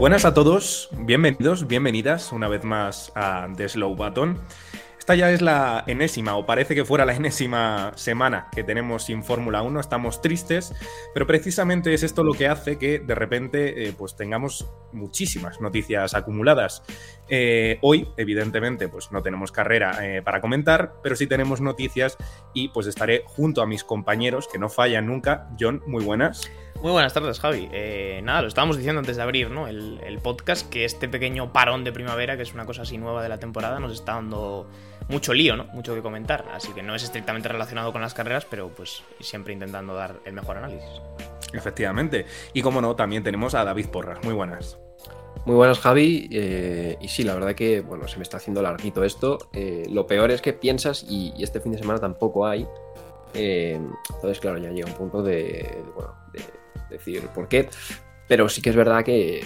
Buenas a todos, bienvenidos, bienvenidas una vez más a The Slow Button. Esta ya es la enésima, o parece que fuera la enésima semana que tenemos sin Fórmula 1. Estamos tristes, pero precisamente es esto lo que hace que de repente eh, pues tengamos muchísimas noticias acumuladas. Eh, hoy, evidentemente, pues no tenemos carrera eh, para comentar, pero sí tenemos noticias y pues estaré junto a mis compañeros que no fallan nunca. John, muy buenas. Muy buenas tardes, Javi. Eh, nada, lo estábamos diciendo antes de abrir ¿no? el, el, podcast, que este pequeño parón de primavera, que es una cosa así nueva de la temporada, nos está dando mucho lío, ¿no? Mucho que comentar. Así que no es estrictamente relacionado con las carreras, pero pues siempre intentando dar el mejor análisis. Efectivamente. Y como no, también tenemos a David Porras. Muy buenas. Muy buenas, Javi. Eh, y sí, la verdad que, bueno, se me está haciendo larguito esto. Eh, lo peor es que piensas, y, y, este fin de semana tampoco hay. Eh, entonces, claro, ya llega un punto de, de bueno, de decir por qué. Pero sí que es verdad que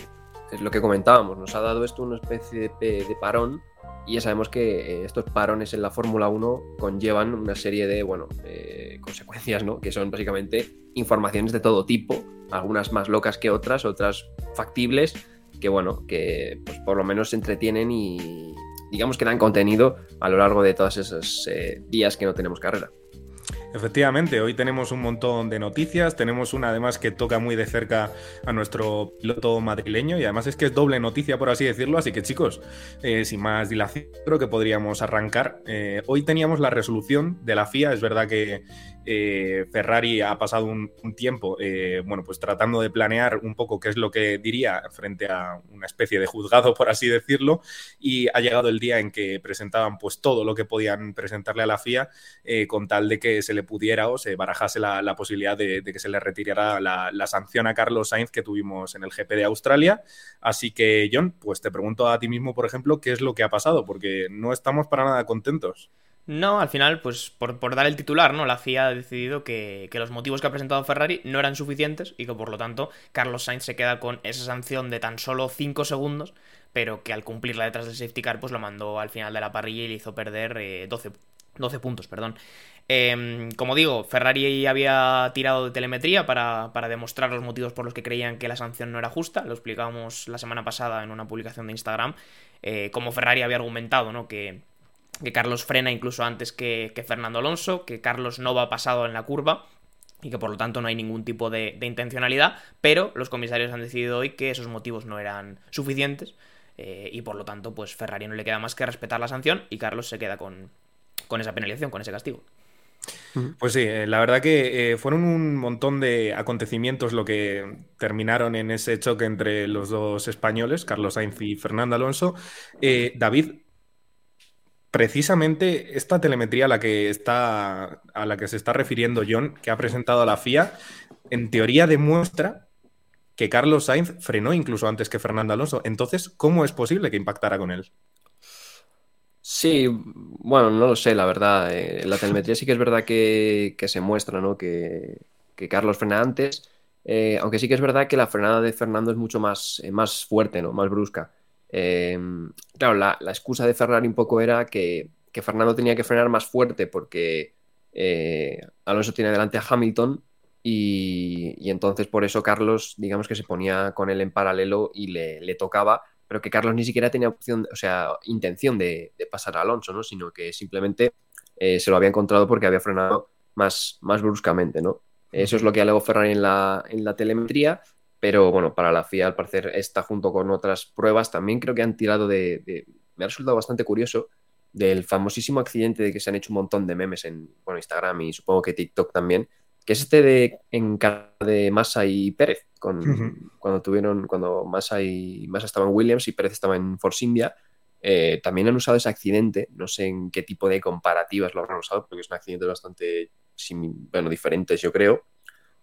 es lo que comentábamos, nos ha dado esto una especie de, de parón y ya sabemos que eh, estos parones en la Fórmula 1 conllevan una serie de, bueno, eh, consecuencias, ¿no? Que son básicamente informaciones de todo tipo, algunas más locas que otras, otras factibles, que bueno, que pues por lo menos se entretienen y digamos que dan contenido a lo largo de todos esos eh, días que no tenemos carrera. Efectivamente, hoy tenemos un montón de noticias, tenemos una además que toca muy de cerca a nuestro piloto madrileño y además es que es doble noticia por así decirlo, así que chicos, eh, sin más dilación creo que podríamos arrancar. Eh, hoy teníamos la resolución de la FIA, es verdad que eh, Ferrari ha pasado un, tiempo, eh, bueno, pues tratando de planear un poco qué es lo que diría frente a una especie de juzgado, por así decirlo, y ha llegado el día en que presentaban pues todo lo que podían presentarle a la FIA eh, con tal de que se le pudiera o se barajase la, posibilidad de, de, que se le retirara la, la, sanción a Carlos Sainz que tuvimos en el GP de Australia. Así que, John, pues te pregunto a ti mismo, por ejemplo, qué es lo que ha pasado, porque no estamos para nada contentos. No, al final, pues por, por, dar el titular, ¿no? La FIA ha decidido que, que, los motivos que ha presentado Ferrari no eran suficientes y que por lo tanto Carlos Sainz se queda con esa sanción de tan solo 5 segundos, pero que al cumplirla detrás del safety car, pues lo mandó al final de la parrilla y le hizo perder eh, 12, 12 puntos, perdón. Eh, como digo, Ferrari había tirado de telemetría para, para, demostrar los motivos por los que creían que la sanción no era justa. Lo explicábamos la semana pasada en una publicación de Instagram. Eh, como Ferrari había argumentado, ¿no? Que, que Carlos frena incluso antes que, que, Fernando Alonso, que Carlos no va pasado en la curva y que por lo tanto no hay ningún tipo de, de intencionalidad, pero los comisarios han decidido hoy que esos motivos no eran suficientes eh, y por lo tanto pues Ferrari no le queda más que respetar la sanción y Carlos se queda con, con esa penalización, con ese castigo. Pues sí, eh, la verdad que eh, fueron un montón de acontecimientos lo que terminaron en ese choque entre los dos españoles, Carlos Sainz y Fernando Alonso. Eh, David, precisamente esta telemetría a la que está a la que se está refiriendo John, que ha presentado a la FIA, en teoría demuestra que Carlos Sainz frenó incluso antes que Fernando Alonso. Entonces, ¿cómo es posible que impactara con él? Sí, bueno, no lo sé, la verdad. Eh, la telemetría sí que es verdad que, que se muestra, ¿no? Que, que Carlos frena antes. Eh, aunque sí que es verdad que la frenada de Fernando es mucho más, eh, más fuerte, ¿no? Más brusca. Eh, claro, la, la, excusa de Ferrari un poco era que, que Fernando tenía que frenar más fuerte porque eh, Alonso tiene delante a Hamilton y, y, entonces por eso Carlos, digamos que se ponía con él en paralelo y le, le tocaba, pero que Carlos ni siquiera tenía opción, o sea, intención de, de pasar a Alonso, ¿no? Sino que simplemente eh, se lo había encontrado porque había frenado más, más bruscamente, ¿no? Eso es lo que alegó Ferrari en la, en la telemetría pero bueno, para la FIA al parecer está junto con otras pruebas. También creo que han tirado de, de, me ha resultado bastante curioso del famosísimo accidente de que se han hecho un montón de memes en bueno, Instagram y supongo que TikTok también, que es este de en de Massa y Pérez, con, uh -huh. cuando tuvieron, cuando Massa y Massa estaban en Williams y Pérez estaba en Force India. Eh, también han usado ese accidente, no sé en qué tipo de comparativas lo habrán usado, porque es un accidente bastante, bueno, diferentes yo creo,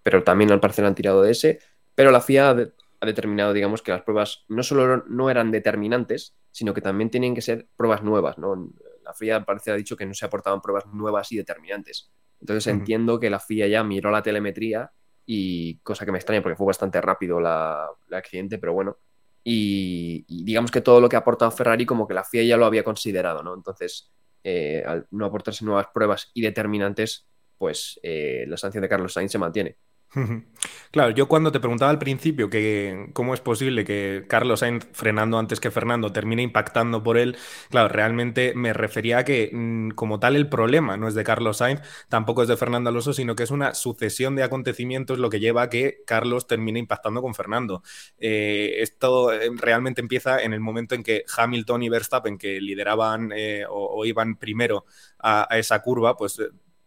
pero también al parecer han tirado de ese pero la FIA ha determinado, digamos, que las pruebas no solo no eran determinantes, sino que también tienen que ser pruebas nuevas, ¿no? La FIA parece ha dicho que no se aportaban pruebas nuevas y determinantes. Entonces entiendo que la FIA ya miró la telemetría y cosa que me extraña porque fue bastante rápido la, el accidente, pero bueno. Y, digamos que todo lo que ha aportado Ferrari como que la FIA ya lo había considerado, ¿no? Entonces, eh, al no aportarse nuevas pruebas y determinantes, pues eh, la sanción de Carlos Sainz se mantiene. Claro, yo cuando te preguntaba al principio que cómo es posible que Carlos Sainz frenando antes que Fernando termine impactando por él, claro, realmente me refería a que mm, como tal el problema no es de Carlos Sainz, tampoco es de Fernando Alonso, sino que es una sucesión de acontecimientos lo que lleva a que Carlos termine impactando con Fernando. Eh, esto eh, realmente empieza en el momento en que Hamilton y Verstappen, que lideraban eh, o, iban primero a, a esa curva, pues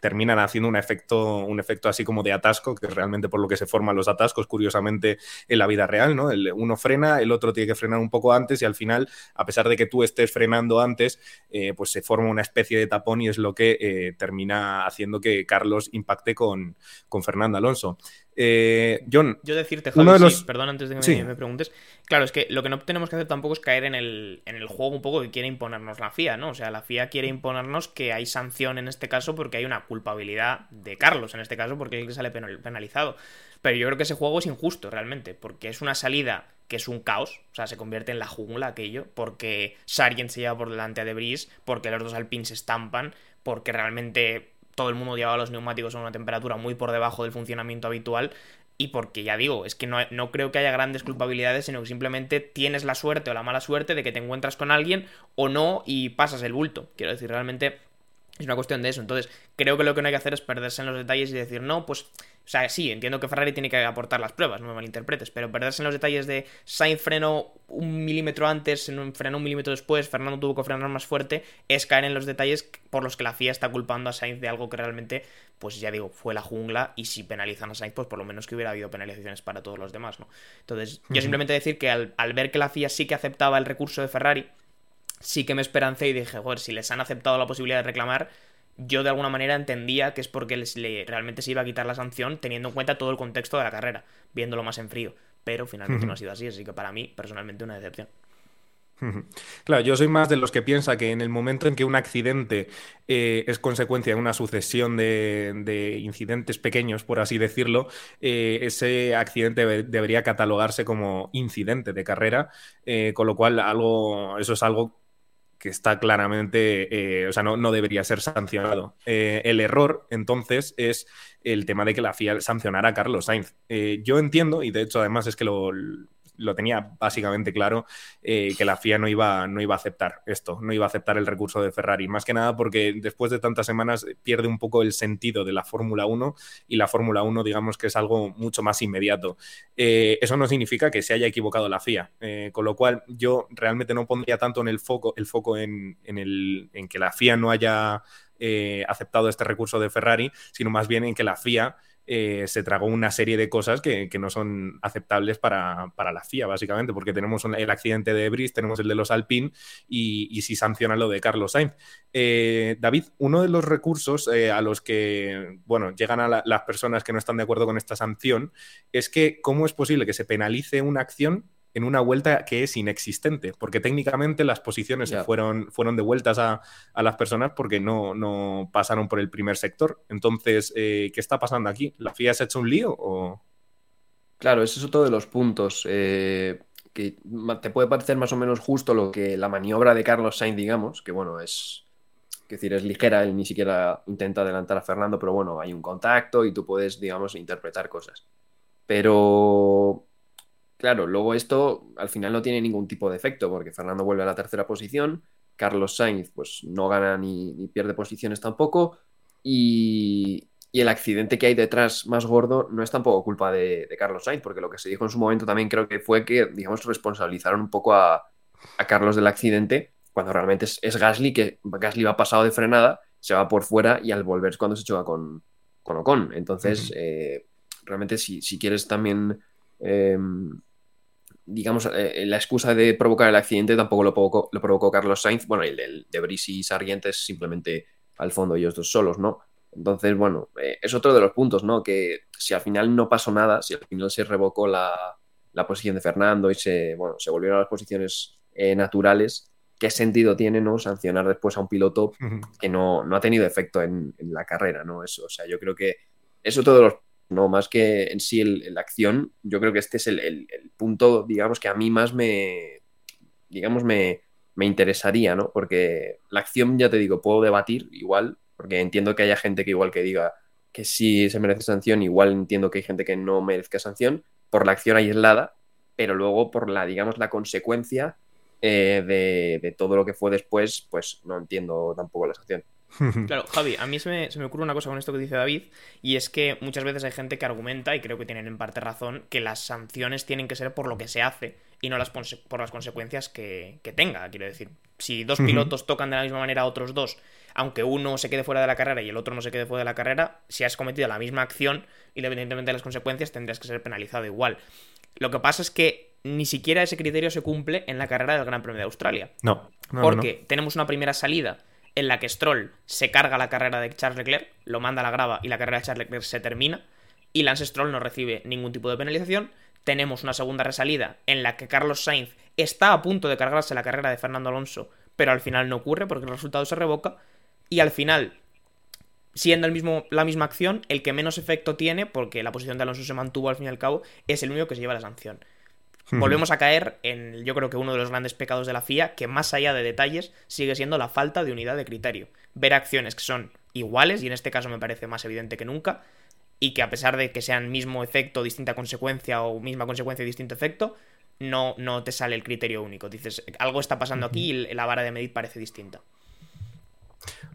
terminan haciendo un efecto, un efecto así como de atasco, que es realmente por lo que se forman los atascos, curiosamente, en la vida real, ¿no? El, uno frena, el otro tiene que frenar un poco antes y al final, a pesar de que tú estés frenando antes, eh, pues se forma una especie de tapón y es lo que eh, termina haciendo que Carlos impacte con, con Fernando Alonso. Eh, John. Yo decirte, Javi, perdón antes de que me, preguntes. Claro, es que lo que no tenemos que hacer tampoco es caer en el, en el juego un poco que quiere imponernos la FIA, ¿no? O sea, la FIA quiere imponernos que hay sanción en este caso porque hay una culpabilidad de Carlos, en este caso, porque él sale penalizado. Pero yo creo que ese juego es injusto realmente, porque es una salida que es un caos, o sea, se convierte en la jungla aquello, porque Sargent se lleva por delante a Debris, porque los dos Alpines se estampan, porque realmente todo el mundo llevaba los neumáticos a una temperatura muy por debajo del funcionamiento habitual. Y porque ya digo, es que no, no, creo que haya grandes culpabilidades, sino que simplemente tienes la suerte o la mala suerte de que te encuentras con alguien o no y pasas el bulto. Quiero decir, realmente es una cuestión de eso. Entonces, creo que lo que no hay que hacer es perderse en los detalles y decir, no, pues o sea, sí, entiendo que Ferrari tiene que aportar las pruebas, no me malinterpretes, pero perderse en los detalles de Sainz frenó un milímetro antes, frenó un milímetro después, Fernando tuvo que frenar más fuerte, es caer en los detalles por los que la FIA está culpando a Sainz de algo que realmente, pues ya digo, fue la jungla y si penalizan a Sainz, pues por lo menos que hubiera habido penalizaciones para todos los demás, ¿no? Entonces, yo simplemente decir que al, al ver que la FIA sí que aceptaba el recurso de Ferrari, sí que me esperancé y dije, joder, si les han aceptado la posibilidad de reclamar, yo de alguna manera entendía que es porque les, le, realmente se iba a quitar la sanción teniendo en cuenta todo el contexto de la carrera, viéndolo más en frío. Pero finalmente no ha sido así, así que para mí, personalmente, una decepción. Claro, yo soy más de los que piensa que en el momento en que un accidente eh, es consecuencia de una sucesión de, incidentes pequeños, por así decirlo, eh, ese accidente debería catalogarse como incidente de carrera, eh, con lo cual algo, eso es algo que está claramente, eh, o sea, no, no, debería ser sancionado. Eh, el error, entonces, es el tema de que la FIA sancionara a Carlos Sainz. Eh, yo entiendo, y de hecho además es que lo, lo tenía básicamente claro eh, que la FIA no iba, no iba a aceptar esto, no iba a aceptar el recurso de Ferrari. Más que nada porque después de tantas semanas pierde un poco el sentido de la Fórmula 1 y la Fórmula 1 digamos que es algo mucho más inmediato. Eh, eso no significa que se haya equivocado la FIA, eh, con lo cual yo realmente no pondría tanto en el foco, el foco en, el, en que la FIA no haya aceptado este recurso de Ferrari, sino más bien en que la FIA eh, se tragó una serie de cosas que, no son aceptables para, la FIA, básicamente, porque tenemos el accidente de Bris, tenemos el de los Alpine y, si sanciona lo de Carlos Sainz. Eh, David, uno de los recursos eh, a los que bueno, llegan a las personas que no están de acuerdo con esta sanción es que cómo es posible que se penalice una acción en una vuelta que es inexistente, porque técnicamente las posiciones fueron, fueron devueltas a, las personas porque no, no, pasaron por el primer sector. Entonces, eh, ¿qué está pasando aquí? ¿La FIA se ha hecho un lío o...? Claro, ese es otro de los puntos eh, que te puede parecer más o menos justo lo que la maniobra de Carlos Sainz, digamos, que bueno, es, es decir, es ligera, él ni siquiera intenta adelantar a Fernando, pero bueno, hay un contacto y tú puedes, digamos, interpretar cosas. Pero Claro, luego esto al final no tiene ningún tipo de efecto porque Fernando vuelve a la tercera posición, Carlos Sainz pues no gana ni, pierde posiciones tampoco y, el accidente que hay detrás más gordo no es tampoco culpa de, Carlos Sainz porque lo que se dijo en su momento también creo que fue que, digamos, responsabilizaron un poco a, Carlos del accidente cuando realmente es, Gasly que Gasly va pasado de frenada, se va por fuera y al volver es cuando se choca con, con Ocon. Entonces, eh, realmente si, si, quieres también... Em, digamos, eh, eh, la excusa de provocar el accidente tampoco lo provocó, lo provocó Carlos Sainz. Bueno, el de, de Brice y Sargent es simplemente al fondo ellos dos solos, ¿no? Entonces, bueno, eh, es otro de los puntos, ¿no? Que si al final no pasó nada, si al final se revocó la, la posición de Fernando y se, bueno, se volvieron a las posiciones eh, naturales, ¿qué sentido tiene no sancionar después a un piloto que no, no ha tenido efecto en, la carrera? ¿no? Eso, o sea, yo creo que eso todos los no más que en sí la acción, yo creo que este es el, punto, digamos, que a mí más me, digamos, me, me interesaría, ¿no? Porque la acción, ya te digo, puedo debatir igual, porque entiendo que haya gente que igual que diga que sí se merece sanción, igual entiendo que hay gente que no merezca sanción por la acción aislada, pero luego por la, digamos, la consecuencia eh, de, todo lo que fue después, pues no entiendo tampoco la sanción. Claro, Javi, a mí se me, ocurre una cosa con esto que dice David, y es que muchas veces hay gente que argumenta, y creo que tienen en parte razón, que las sanciones tienen que ser por lo que se hace y no las por las consecuencias que, tenga. Quiero decir, si dos pilotos tocan de la misma manera a otros dos, aunque uno se quede fuera de la carrera y el otro no se quede fuera de la carrera, si has cometido la misma acción, independientemente de las consecuencias, tendrías que ser penalizado igual. Lo que pasa es que ni siquiera ese criterio se cumple en la carrera del Gran Premio de Australia. No. porque tenemos una primera salida en la que Stroll se carga la carrera de Charles Leclerc, lo manda a la grava y la carrera de Charles Leclerc se termina. Y Lance Stroll no recibe ningún tipo de penalización. Tenemos una segunda resalida en la que Carlos Sainz está a punto de cargarse la carrera de Fernando Alonso, pero al final no ocurre porque el resultado se revoca. Y al final, siendo la misma acción, el que menos efecto tiene, porque la posición de Alonso se mantuvo al fin y al cabo, es el único que se lleva la sanción. Volvemos a caer en, yo creo que uno de los grandes pecados de la FIA, que más allá de detalles, sigue siendo la falta de unidad de criterio. Ver acciones que son iguales, y en este caso me parece más evidente que nunca, y que a pesar de que sean mismo efecto, distinta consecuencia, o misma consecuencia y distinto efecto, no, no te sale el criterio único. Dices, algo está pasando aquí y la vara de medir parece distinta.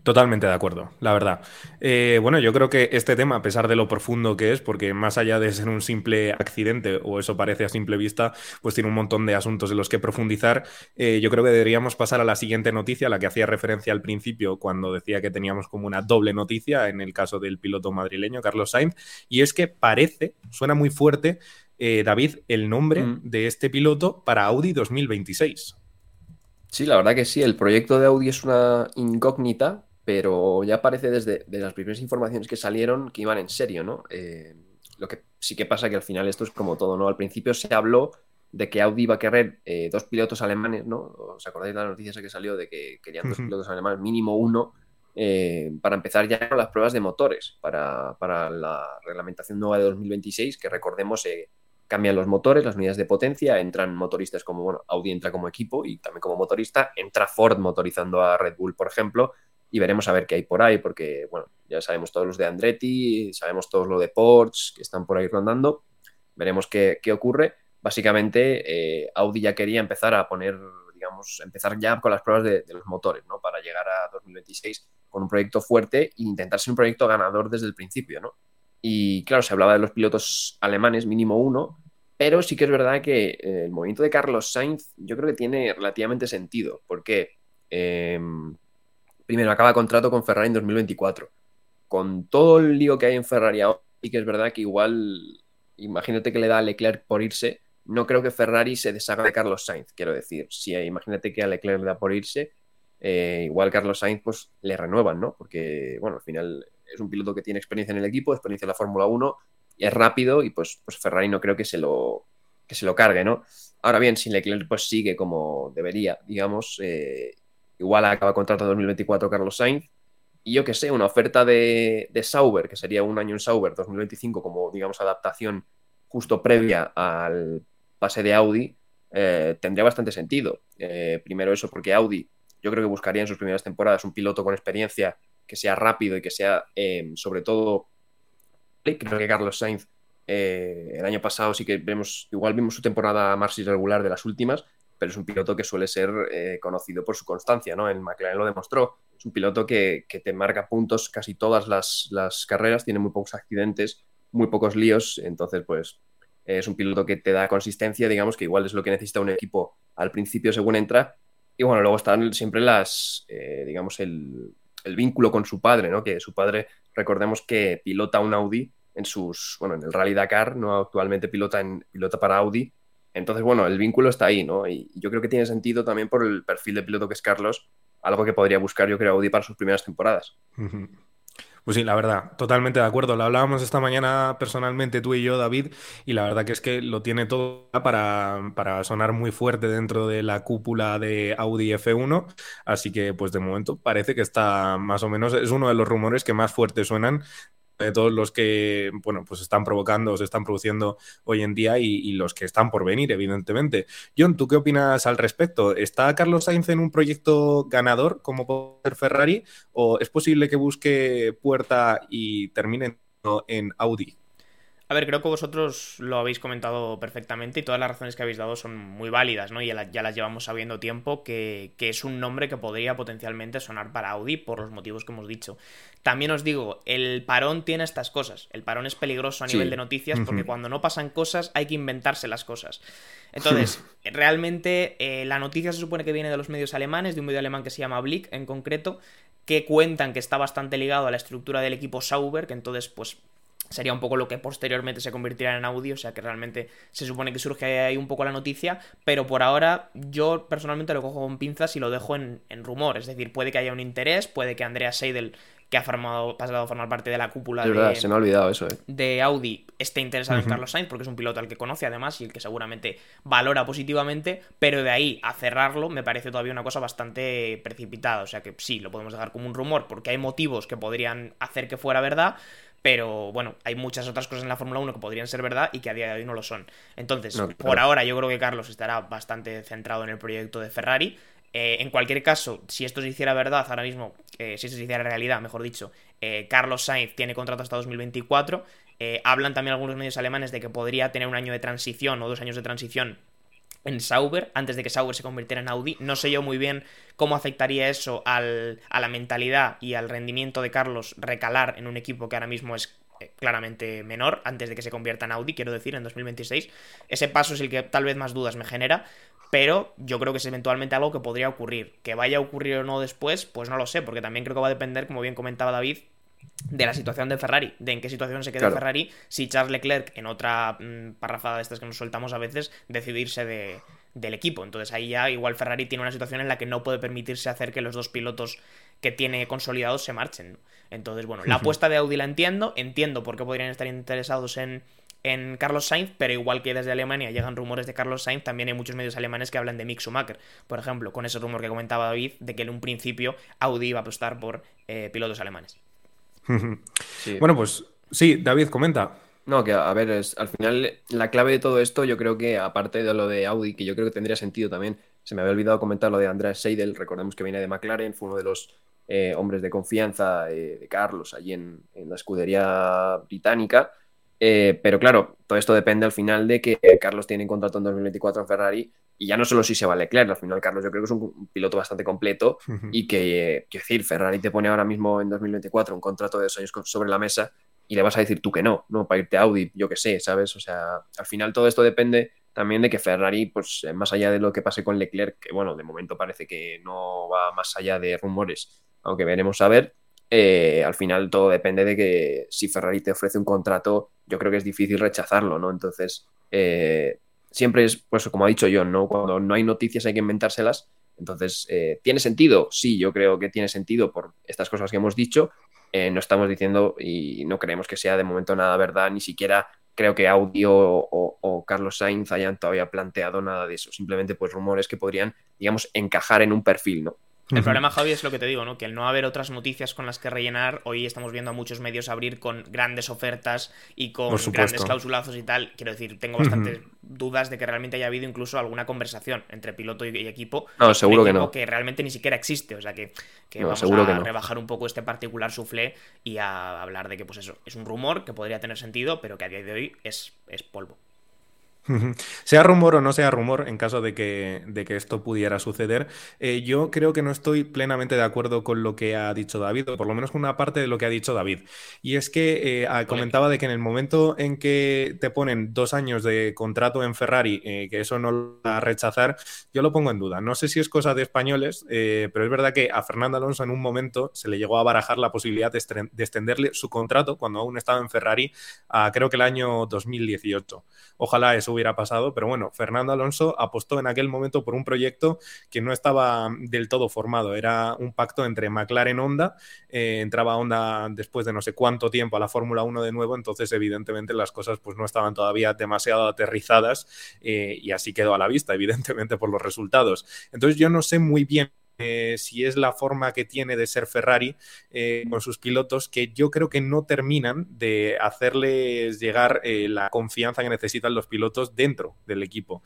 Totalmente de acuerdo, la verdad. Eh, bueno, yo creo que este tema, a pesar de lo profundo que es, porque más allá de ser un simple accidente, o eso parece a simple vista, pues tiene un montón de asuntos en los que profundizar, eh, yo creo que deberíamos pasar a la siguiente noticia, a la que hacía referencia al principio cuando decía que teníamos como una doble noticia en el caso del piloto madrileño, Carlos Sainz, y es que parece, suena muy fuerte, eh, David, el nombre mm. de este piloto para Audi 2026. Sí, la verdad que sí, el proyecto de Audi es una incógnita, pero ya parece desde las primeras informaciones que salieron que iban en serio, ¿no? Eh, lo que sí que pasa que al final esto es como todo, ¿no? Al principio se habló de que Audi iba a querer eh, dos pilotos alemanes, ¿no? ¿Os acordáis de la noticia que salió de que querían dos pilotos alemanes, mínimo uno, eh, para empezar ya con las pruebas de motores para, para, la reglamentación nueva de 2026, que recordemos cambian los motores, las unidades de potencia, entran motoristas como, bueno, Audi entra como equipo y también como motorista, entra Ford motorizando a Red Bull, por ejemplo, y veremos a ver qué hay por ahí, porque, bueno, ya sabemos todos los de Andretti, sabemos todos lo de Porsche que están por ahí rondando, veremos qué, ocurre. Básicamente, eh, Audi ya quería empezar a poner, digamos, empezar ya con las pruebas de, los motores, ¿no? Para llegar a 2026 con un proyecto fuerte e intentar ser un proyecto ganador desde el principio, ¿no? Y claro, se hablaba de los pilotos alemanes, mínimo uno, pero sí que es verdad que eh, el movimiento de Carlos Sainz yo creo que tiene relativamente sentido, porque em, primero, acaba contrato con Ferrari en 2024. Con todo el lío que hay en Ferrari ahora, y que es verdad que igual, imagínate que le da a Leclerc por irse, no creo que Ferrari se deshaga de Carlos Sainz, quiero decir. Si imagínate que a Leclerc le da por irse, eh, igual Carlos Sainz pues le renuevan, ¿no? Porque, bueno, al final es un piloto que tiene experiencia en el equipo, experiencia en la Fórmula 1, y es rápido y pues, pues Ferrari no creo que se lo, que se lo cargue, ¿no? Ahora bien, si Leclerc pues sigue como debería, digamos, eh, Igual acaba contrato 2024 Carlos Sainz. Y yo que sé, una oferta de, Sauber, que sería un año en Sauber 2025 como, digamos, adaptación justo previa al pase de Audi, eh, tendría bastante sentido. Eh, primero eso, porque Audi yo creo que buscaría en sus primeras temporadas un piloto con experiencia que sea rápido y que sea, eh, sobre todo, creo que Carlos Sainz el año pasado sí que vemos, igual vimos su temporada más irregular de las últimas, pero es un piloto que suele ser eh, conocido por su constancia, ¿no? El McLaren lo demostró. Es un piloto que, te marca puntos casi todas las, carreras, tiene muy pocos accidentes, muy pocos líos, entonces pues es un piloto que te da consistencia, digamos, que igual es lo que necesita un equipo al principio según entra. Y bueno, luego están siempre las, eh, digamos, el, vínculo con su padre, ¿no? Que su padre, recordemos que pilota un Audi en sus, bueno, en el Rally Dakar, no actualmente pilota, en, pilota para Audi entonces, bueno, el vínculo está ahí, ¿no? Y yo creo que tiene sentido también por el perfil de piloto que es Carlos, algo que podría buscar, yo creo, Audi para sus primeras temporadas. Pues sí, la verdad, totalmente de acuerdo. Lo hablábamos esta mañana personalmente tú y yo, David, y la verdad que es que lo tiene todo para, para sonar muy fuerte dentro de la cúpula de Audi F1. Así que, pues de momento parece que está más o menos, es uno de los rumores que más fuerte suenan de todos los que, bueno, pues están provocando, se están produciendo hoy en día y, los que están por venir, evidentemente. John, ¿tú qué opinas al respecto? ¿Está Carlos Sainz en un proyecto ganador como puede ser Ferrari o es posible que busque puerta y termine en Audi? A ver, creo que vosotros lo habéis comentado perfectamente y todas las razones que habéis dado son muy válidas, ¿no? Y ya las llevamos sabiendo tiempo que, es un nombre que podría potencialmente sonar para Audi por los motivos que hemos dicho. También os digo, el parón tiene estas cosas. El parón es peligroso a nivel de noticias porque cuando no pasan cosas hay que inventarse las cosas. Entonces, realmente eh, la noticia se supone que viene de los medios alemanes, de un medio alemán que se llama Blick en concreto, que cuentan que está bastante ligado a la estructura del equipo Sauber, que entonces pues sería un poco lo que posteriormente se convertirá en audio, o sea que realmente se supone que surge ahí un poco la noticia, pero por ahora yo personalmente lo cojo con pinzas y lo dejo en, en rumor, es decir, puede que haya un interés, puede que Andrea Seidel que ha formado, pasado a formar parte de la cúpula de, se me ha olvidado eso, eh. de Audi, esté interesado en Carlos Sainz, porque es un piloto al que conoce además y el que seguramente valora positivamente, pero de ahí a cerrarlo me parece todavía una cosa bastante precipitada. O sea que sí, lo podemos dejar como un rumor, porque hay motivos que podrían hacer que fuera verdad, pero bueno, hay muchas otras cosas en la Fórmula 1 que podrían ser verdad y que a día de hoy no lo son. Entonces, por ahora yo creo que Carlos estará bastante centrado en el proyecto de Ferrari. Eh, en cualquier caso, si esto se hiciera verdad ahora mismo, eh, si se hiciera realidad, mejor dicho, eh, Carlos Sainz tiene contrato hasta 2024. hablan también algunos medios alemanes de que podría tener un año de transición o dos años de transición en Sauber, antes de que Sauber se convirtiera en Audi. No sé yo muy bien cómo afectaría eso al, a la mentalidad y al rendimiento de Carlos recalar en un equipo que ahora mismo es eh, claramente menor, antes de que se convierta en Audi, quiero decir, en 2026. Ese paso es el que tal vez más dudas me genera, pero yo creo que es eventualmente algo que podría ocurrir. Que vaya a ocurrir o no después, pues no lo sé, porque también creo que va a depender, como bien comentaba David, de la situación de Ferrari, de en qué situación se queda Ferrari si Charles Leclerc, en otra mm, parrafada de estas que nos soltamos a veces, decidirse de, del equipo. Entonces ahí ya igual Ferrari tiene una situación en la que no puede permitirse hacer que los dos pilotos que tiene consolidados se marchen. Entonces, bueno, la apuesta de Audi la entiendo, entiendo por qué podrían estar interesados en, en Carlos Sainz, pero igual que desde Alemania llegan rumores de Carlos Sainz, también hay muchos medios alemanes que hablan de Mick Schumacher, por ejemplo, con ese rumor que comentaba David de que en un principio Audi iba a apostar por eh, pilotos alemanes. Bueno, pues sí, David, comenta. No, que a ver, es, al final la clave de todo esto, yo creo que aparte de lo de Audi, que yo creo que tendría sentido también, se me había olvidado comentar lo de Andreas Seidel, recordemos que viene de McLaren, fue uno de los eh, hombres de confianza eh, de Carlos allí en, la escudería británica. Eh, pero claro, todo esto depende al final de que Carlos tiene contrato en 2024 en Ferrari y ya no solo si se va Leclerc, al final Carlos yo creo que es un piloto bastante completo y que, quiero decir, Ferrari te pone ahora mismo en 2024 un contrato de dos años sobre la mesa y le vas a decir tú que no, ¿no? Para irte a Audi, yo que sé, ¿sabes? O sea, al final todo esto depende también de que Ferrari, pues eh, más allá de lo que pase con Leclerc, que bueno, de momento parece que no va más allá de rumores, aunque veremos a ver, eh, al final todo depende de que si Ferrari te ofrece un contrato, yo creo que es difícil rechazarlo, ¿no? Entonces, eh, siempre es, pues como ha dicho John, ¿no? Cuando no hay noticias hay que inventárselas. Entonces, eh, ¿tiene sentido? Sí, yo creo que tiene sentido por estas cosas que hemos dicho. Eh, no estamos diciendo y no creemos que sea de momento nada verdad, ni siquiera creo que Audio o, o, Carlos Sainz hayan todavía planteado nada de eso. Simplemente, pues rumores que podrían, digamos, encajar en un perfil, ¿no? El problema, Javi, es lo que te digo, ¿no? Que al no haber otras noticias con las que rellenar, hoy estamos viendo a muchos medios abrir con grandes ofertas y con grandes clausulazos y tal. Quiero decir, tengo bastantes dudas de que realmente haya habido incluso alguna conversación entre piloto y, equipo. No, seguro que no. Que realmente ni siquiera existe. O sea que, vamos a rebajar un poco este particular suflé y a hablar de que, pues eso, es un rumor que podría tener sentido, pero que a día de hoy es, es polvo. Sea rumor o no sea rumor, en caso de que, de que esto pudiera suceder, eh, yo creo que no estoy plenamente de acuerdo con lo que ha dicho David, o por lo menos con una parte de lo que ha dicho David. Y es que eh, comentaba de que en el momento en que te ponen dos años de contrato en Ferrari, eh, que eso no lo va a rechazar, yo lo pongo en duda. No sé si es cosa de españoles, pero es verdad que a Fernando Alonso en un momento se le llegó a barajar la posibilidad de, de extenderle su contrato cuando aún estaba en Ferrari a creo que el año 2018. Ojalá eso hubiera pasado, pero bueno, Fernando Alonso apostó en aquel momento por un proyecto que no estaba del todo formado, era un pacto entre McLaren Honda, eh, entraba Honda después de no sé cuánto tiempo a la Fórmula 1 de nuevo, entonces evidentemente las cosas pues no estaban todavía demasiado aterrizadas eh, y así quedó a la vista, evidentemente por los resultados. Entonces yo no sé muy bien eh, si es la forma que tiene de ser Ferrari eh, con sus pilotos, que yo creo que no terminan de hacerles llegar eh, la confianza que necesitan los pilotos dentro del equipo.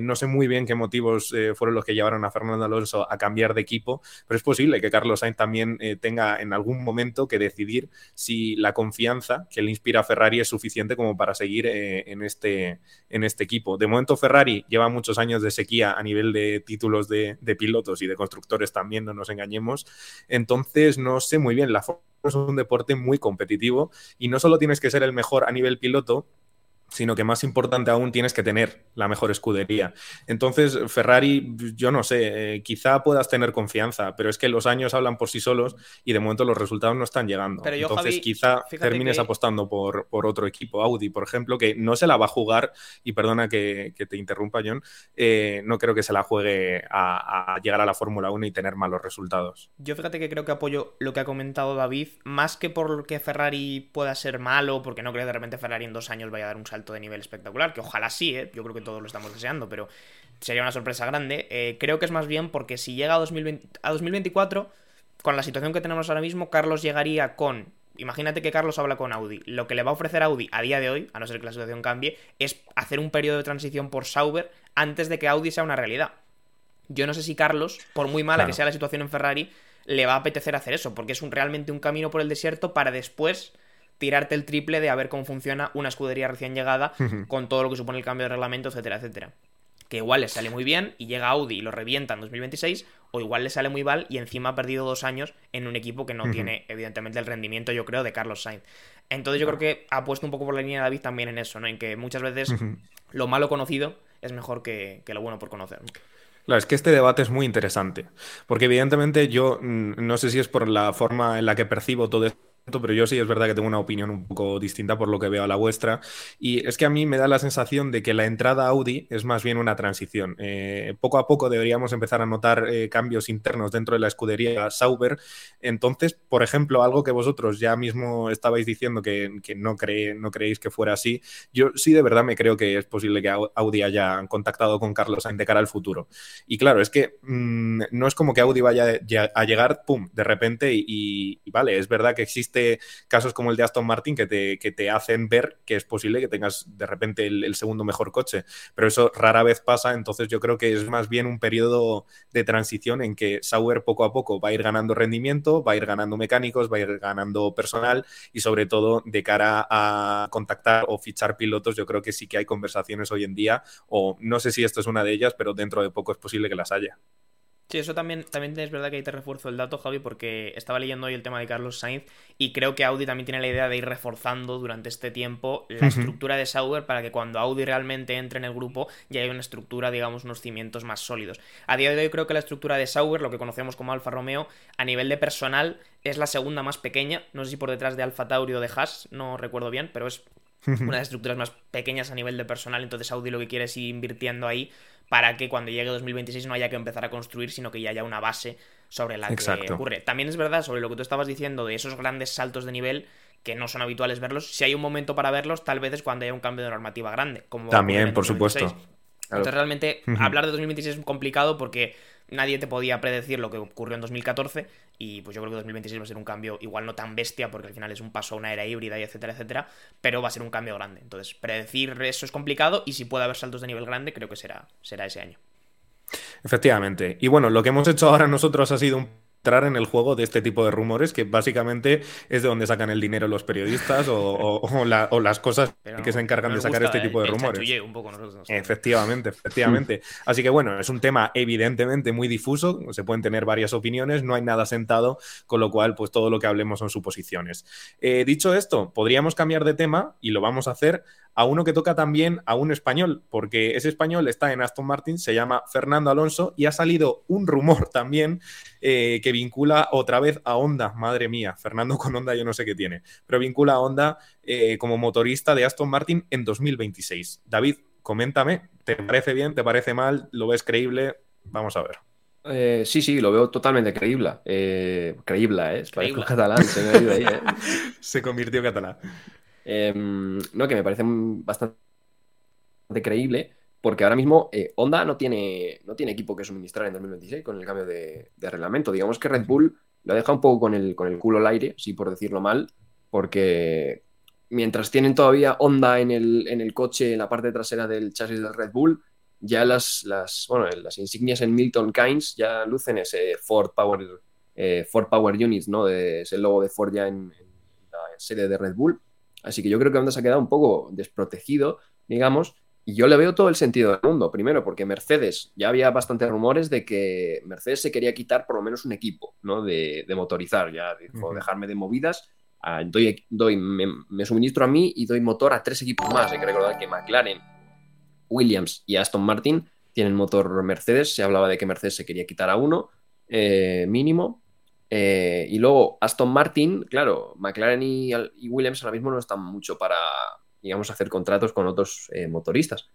no sé muy bien qué motivos fueron los que llevaron a Fernando Alonso a cambiar de equipo, pero es posible que Carlos Sainz también tenga en algún momento que decidir si la confianza que le inspira a Ferrari es suficiente como para seguir en, este, en este equipo. De momento Ferrari lleva muchos años de sequía a nivel de títulos de, de pilotos y de constructores también, no nos engañemos. Entonces, no sé muy bien, la Fórmula es un deporte muy competitivo y no solo tienes que ser el mejor a nivel piloto, sino que más importante aún tienes que tener la mejor escudería. Entonces, Ferrari, yo no sé, eh, quizá puedas tener confianza, pero es que los años hablan por sí solos y de momento los resultados no están llegando. Pero yo, Entonces, Javi, quizá termines que- apostando por, por otro equipo, Audi, por ejemplo, que no se la va a jugar, y perdona que, que te interrumpa, John, eh, no creo que se la juegue a, a llegar a la Fórmula 1 y tener malos resultados. Yo fíjate que creo que apoyo lo que ha comentado David, más que por que Ferrari pueda ser malo, porque no creo que de repente Ferrari en dos años vaya a dar un salto de nivel espectacular, que ojalá sí, ¿eh? yo creo que todos lo estamos deseando, pero sería una sorpresa grande. Eh, creo que es más bien porque si llega a, 2020 a 2024, con la situación que tenemos ahora mismo, Carlos llegaría con... Imagínate que Carlos habla con Audi. Lo que le va a ofrecer Audi a día de hoy, a no ser que la situación cambie, es hacer un periodo de transición por Sauber antes de que Audi sea una realidad. Yo no sé si Carlos, por muy mala Claro. que sea la situación en Ferrari, le va a apetecer hacer eso, porque es un, realmente un camino por el desierto para después tirarte el triple de a ver cómo funciona una escudería recién llegada con todo lo que supone el cambio de reglamento, etcétera, etcétera. Que igual le sale muy bien y llega Audi y lo revienta en 2026, o igual le sale muy mal y encima ha perdido dos años en un equipo que no tiene, evidentemente, el rendimiento, yo creo, de Carlos Sainz. Entonces yo creo que ha puesto un poco por la línea de David también en eso, ¿no? En que muchas veces lo malo conocido es mejor que, que lo bueno por conocer. ¿no? Claro, es que este debate es muy interesante, porque evidentemente yo mm, no sé si es por la forma en la que percibo todo esto, pero yo sí es verdad que tengo una opinión un poco distinta por lo que veo a la vuestra, y es que a mí me da la sensación de que la entrada Audi es más bien una transición. Eh, poco a poco deberíamos empezar a notar eh, cambios internos dentro de la escudería Sauber, entonces, por ejemplo, algo que vosotros ya mismo estabais diciendo que, que no, cree, no creéis que fuera así, yo sí de verdad me creo que es posible que Au- Audi haya contactado con Carlos Sainz de cara al futuro. Y claro, es que mmm, no es como que Audi vaya ya- a llegar, pum, de repente y vale, es verdad que existe casos como el de Aston Martin que te, que te hacen ver que es posible que tengas de repente el, el segundo mejor coche, pero eso rara vez pasa, entonces yo creo que es más bien un periodo de transición en que Sauer poco a poco va a ir ganando rendimiento, va a ir ganando mecánicos, va a ir ganando personal y sobre todo de cara a contactar o fichar pilotos, yo creo que sí que hay conversaciones hoy en día, o no sé si esto es una de ellas, pero dentro de poco es posible que las haya. Sí, eso también, también es verdad que ahí te refuerzo el dato, Javi, porque estaba leyendo hoy el tema de Carlos Sainz y creo que Audi también tiene la idea de ir reforzando durante este tiempo la estructura de Sauber para que cuando Audi realmente entre en el grupo ya haya una estructura, digamos, unos cimientos más sólidos. A día de hoy creo que la estructura de Sauber, lo que conocemos como Alfa Romeo, a nivel de personal es la segunda más pequeña, no sé si por detrás de Alfa Tauri o de Haas, no recuerdo bien, pero es una de las estructuras más pequeñas a nivel de personal, entonces Audi lo que quiere es ir invirtiendo ahí para que cuando llegue 2026 no haya que empezar a construir, sino que ya haya una base sobre la que ocurre. También es verdad sobre lo que tú estabas diciendo de esos grandes saltos de nivel que no son habituales verlos. Si hay un momento para verlos, tal vez es cuando haya un cambio de normativa grande. Como También, por supuesto. 2026. Claro. Entonces realmente hablar de 2026 es complicado porque nadie te podía predecir lo que ocurrió en 2014 y pues yo creo que 2026 va a ser un cambio igual no tan bestia porque al final es un paso a una era híbrida y etcétera, etcétera, pero va a ser un cambio grande. Entonces predecir eso es complicado y si puede haber saltos de nivel grande creo que será, será ese año. Efectivamente. Y bueno, lo que hemos hecho ahora nosotros ha sido un- entrar en el juego de este tipo de rumores, que básicamente es de donde sacan el dinero los periodistas o, o- o la- o las cosas Pero que se encargan de sacar este tipo de el rumores. chanchulleo un poco nosotros. Efectivamente, efectivamente. Así que bueno, es un tema evidentemente muy difuso, se pueden tener varias opiniones, no hay nada sentado, con lo cual pues todo lo que hablemos son suposiciones. Eh, dicho esto, podríamos cambiar de tema y lo vamos a hacer a uno que toca también a un español, porque ese español está en Aston Martin, se llama Fernando Alonso y ha salido un rumor también eh, que vincula otra vez a Honda, madre mía, Fernando con Honda yo no sé qué tiene, pero vincula a Honda eh, como motorista de Aston Martin en 2026. David, coméntame, ¿te parece bien? ¿Te parece mal? ¿Lo ves creíble? Vamos a ver. Eh, sí, sí, lo veo totalmente creíble. Eh, creíble, ¿eh? Creíble. catalán, se me ha ido ahí, ¿eh? se convirtió en catalán. Em, no, que me parece bastante creíble, porque ahora mismo eh, Honda no tiene, no tiene equipo que suministrar en 2026 con el cambio de, reglamento. Digamos que Red Bull lo deja un poco con el, con el culo al aire, sí, por decirlo mal, porque mientras tienen todavía Honda en el, en el coche, en la parte trasera del chasis del Red Bull, ya las, las, bueno, las insignias en Milton Keynes ya lucen ese Ford Power, eh, Ford Power Units, ¿no? es el logo de Ford ya en, la sede de Red Bull. Así que yo creo que Honda se ha quedado un poco desprotegido, digamos, y yo le veo todo el sentido del mundo. Primero, porque Mercedes, ya había bastantes rumores de que Mercedes se quería quitar por lo menos un equipo, ¿no? De, motorizar, ya dijo, dejarme de movidas. Doy, doy me, suministro a mí y doy motor a tres equipos más. Hay que recordar que McLaren Williams y Aston Martin tienen motor Mercedes. Se hablaba de que Mercedes se quería quitar a uno eh, mínimo. Eh, y luego Aston Martin, claro, McLaren y, Williams ahora mismo no están mucho para, digamos, hacer contratos con otros eh, motoristas.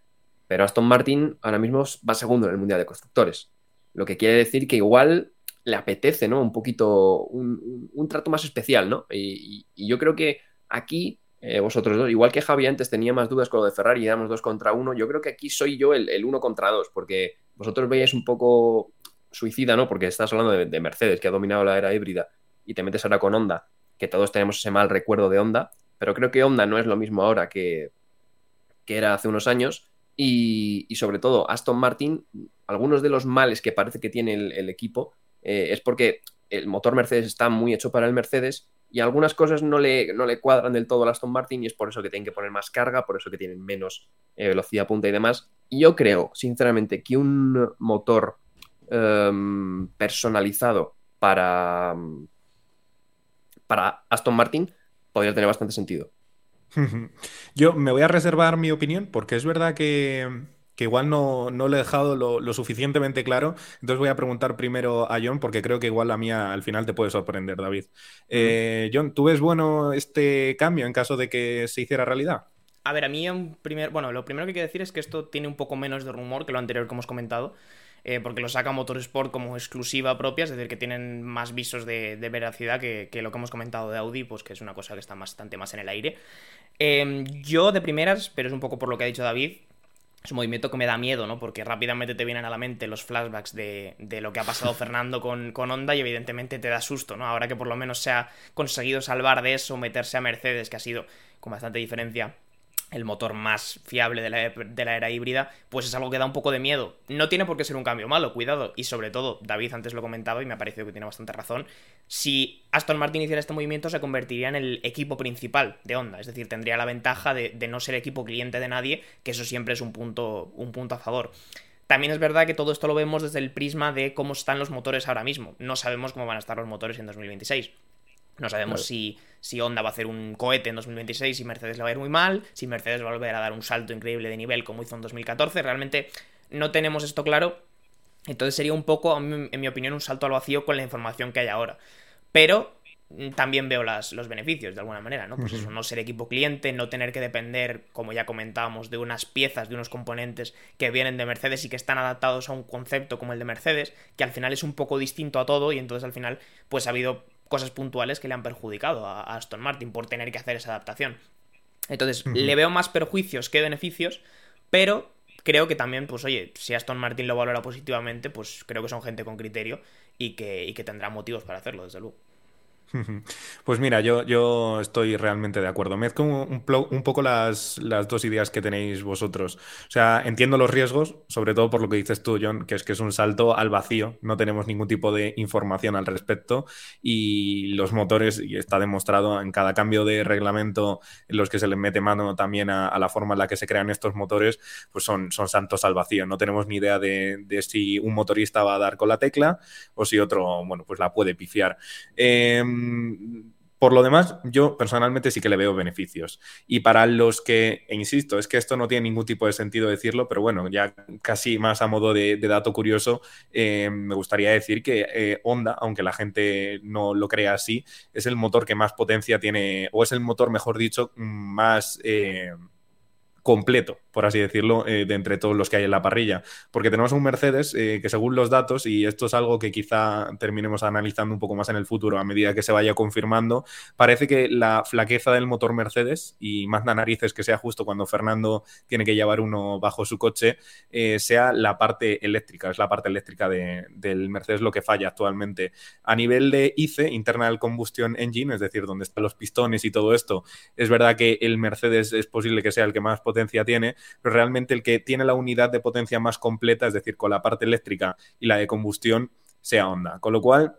Pero Aston Martin ahora mismo va segundo en el Mundial de Constructores. Lo que quiere decir que igual le apetece, ¿no? Un poquito, un, trato más especial, ¿no? y, yo creo que aquí eh, vosotros dos. Igual que Javi antes tenía más dudas con lo de Ferrari y éramos dos contra uno, yo creo que aquí soy yo el, uno contra dos, porque vosotros veis un poco suicida, ¿no? Porque estás hablando de, Mercedes, que ha dominado la era híbrida, y te metes ahora con Honda, que todos tenemos ese mal recuerdo de Honda, pero creo que Honda no es lo mismo ahora que, que era hace unos años. Y, sobre todo, Aston Martin, algunos de los males que parece que tiene el, equipo eh, es porque el motor Mercedes está muy hecho para el Mercedes y algunas cosas no le, no le cuadran del todo al Aston Martin y es por eso que tienen que poner más carga, por eso que tienen menos eh, velocidad punta y demás. Y yo creo, sinceramente, que un motor em, personalizado para, para Aston Martin podría tener bastante sentido. Yo me voy a reservar mi opinión porque es verdad que que igual no, no lo he dejado lo, suficientemente claro. Entonces voy a preguntar primero a John, porque creo que igual la mía al final te puede sorprender, David. Eh, John, ¿tú ves bueno este cambio en caso de que se hiciera realidad? A ver, a mí un primer, bueno, lo primero que quiero decir es que esto tiene un poco menos de rumor que lo anterior que hemos comentado. Eh, porque lo saca Motorsport como exclusiva propia, es decir, que tienen más visos de, veracidad que, lo que hemos comentado de Audi, pues que es una cosa que está bastante más en el aire. Eh, yo de primeras, pero es un poco por lo que ha dicho David, es un movimiento que me da miedo, ¿no? Porque rápidamente te vienen a la mente los flashbacks de, lo que ha pasado Fernando con, con Honda y evidentemente te da susto, ¿no? Ahora que por lo menos se ha conseguido salvar de eso, meterse a Mercedes, que ha sido con bastante diferencia el motor más fiable de la, era híbrida, pues es algo que da un poco de miedo. No tiene por qué ser un cambio malo, cuidado. Y sobre todo, David antes lo comentaba y me ha parecido que tiene bastante razón. Si Aston Martin hiciera este movimiento, se convertiría en el equipo principal de Honda. Es decir, tendría la ventaja de, no ser equipo cliente de nadie, que eso siempre es un punto, un punto a favor. También es verdad que todo esto lo vemos desde el prisma de cómo están los motores ahora mismo. No sabemos cómo van a estar los motores en 2026. No sabemos si, si Honda va a hacer un cohete en 2026, y Mercedes le va a ir muy mal, si Mercedes va a volver a dar un salto increíble de nivel como hizo en 2014. Realmente no tenemos esto claro. Entonces sería un poco, en mi opinión, un salto al vacío con la información que hay ahora. Pero mm, también veo las, los beneficios de alguna manera, ¿no? Pues eso, no ser equipo cliente, no tener que depender, como ya comentábamos, de unas piezas, de unos componentes que vienen de Mercedes y que están adaptados a un concepto como el de Mercedes, que al final es un poco distinto a todo y entonces al final pues ha habido cosas puntuales que le han perjudicado a, Aston Martin por tener que hacer esa adaptación. Entonces, le veo más perjuicios que beneficios, pero creo que también, pues oye, si Aston Martin lo valora positivamente, pues creo que son gente con criterio y que, y que tendrá motivos para hacerlo, desde luego. Pues mira, yo, yo estoy realmente de acuerdo. Mezclo un, un, poco las, las, dos ideas que tenéis vosotros. O sea, entiendo los riesgos, sobre todo por lo que dices tú, John, que es que es un salto al vacío. No tenemos ningún tipo de información al respecto y los motores, y está demostrado en cada cambio de reglamento en los que se les mete mano también a, la forma en la que se crean estos motores, pues son, son saltos al vacío. No tenemos ni idea de, de, si un motorista va a dar con la tecla o si otro, bueno, pues la puede pifiar. Eh, Por lo demás, yo personalmente sí que le veo beneficios. Y para los que, e insisto, es que esto no tiene ningún tipo de sentido decirlo, pero bueno, ya casi más a modo de, dato curioso, eh, me gustaría decir que eh, Honda, aunque la gente no lo crea así, es el motor que más potencia tiene, o es el motor, mejor dicho, más... Eh, completo, por así decirlo, eh, de entre todos los que hay en la parrilla. Porque tenemos un Mercedes eh, que según los datos, y esto es algo que quizá terminemos analizando un poco más en el futuro a medida que se vaya confirmando, parece que la flaqueza del motor Mercedes, y más da narices que sea justo cuando Fernando tiene que llevar uno bajo su coche, eh, sea la parte eléctrica, es la parte eléctrica del Mercedes lo que falla actualmente. A nivel de ICE, Internal Combustion Engine, es decir, donde están los pistones y todo esto, es verdad que el Mercedes es posible que sea el que más potencia tiene, pero realmente el que tiene la unidad de potencia más completa, es decir, con la parte eléctrica y la de combustión, sea Honda. Con lo cual,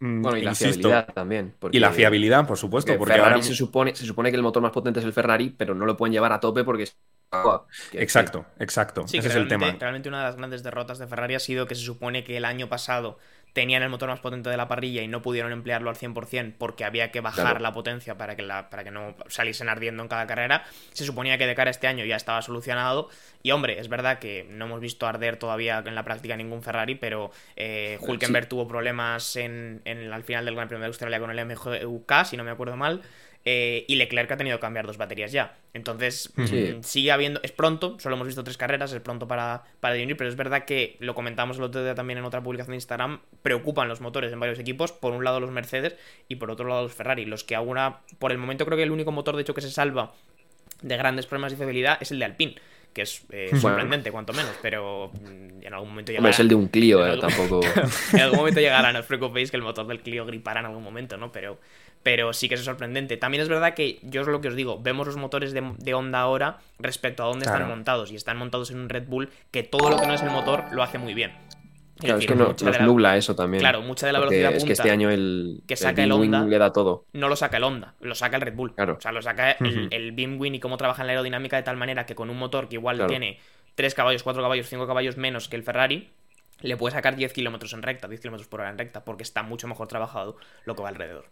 mm, bueno, y la fiabilidad también. y la fiabilidad, por supuesto. Porque, ahora se supone, se supone que el motor más potente es el Ferrari, pero no lo pueden llevar a tope porque exacto, exacto. Ese es el tema. Realmente una de las grandes derrotas de Ferrari ha sido que se supone que el año pasado tenían el motor más potente de la parrilla y no pudieron emplearlo al 100% porque había que bajar la potencia para que, la, para que no saliesen ardiendo en cada carrera. Se suponía que de cara a este año ya estaba solucionado. Y hombre, es verdad que no hemos visto arder todavía en la práctica ningún Ferrari, pero eh, Hulkenberg tuvo problemas en, en, al final del Gran Premio de Australia con el MGUK, si no me acuerdo mal. Eh, y Leclerc ha tenido que cambiar dos baterías ya. Entonces, mm, sigue habiendo. Es pronto, solo hemos visto tres carreras, es pronto para, para pero es verdad que lo comentamos el otro día también en otra publicación de Instagram. Preocupan los motores en varios equipos. Por un lado, los Mercedes y por otro lado, los Ferrari. Los que ahora, por el momento, creo que el único motor, de hecho, que se salva de grandes problemas de fiabilidad es el de Alpine que es eh, sorprendente, cuanto menos, pero mm, en algún momento llegará. es el de un Clio, eh, tampoco. en algún momento llegará, no os preocupéis que el motor del Clio gripará en algún momento, ¿no? Pero, pero sí que es sorprendente. También es verdad que yo es lo que os digo, vemos los motores de, de Honda ahora respecto a dónde están montados y están montados en un Red Bull que todo lo que no es el motor lo hace muy bien. Claro, es, que no, nos nubla eso también. Claro, mucha de la velocidad punta es que este año el, que saca el, Honda le da todo. No lo saca el Honda, lo saca el Red Bull. Claro. O sea, lo saca el, el Beamwin y cómo trabaja en la aerodinámica de tal manera que con un motor que igual tiene 3 caballos, 4 caballos, 5 caballos menos que el Ferrari, le puede sacar 10 kilómetros en recta, 10 kilómetros por hora en recta, porque está mucho mejor trabajado lo que va alrededor.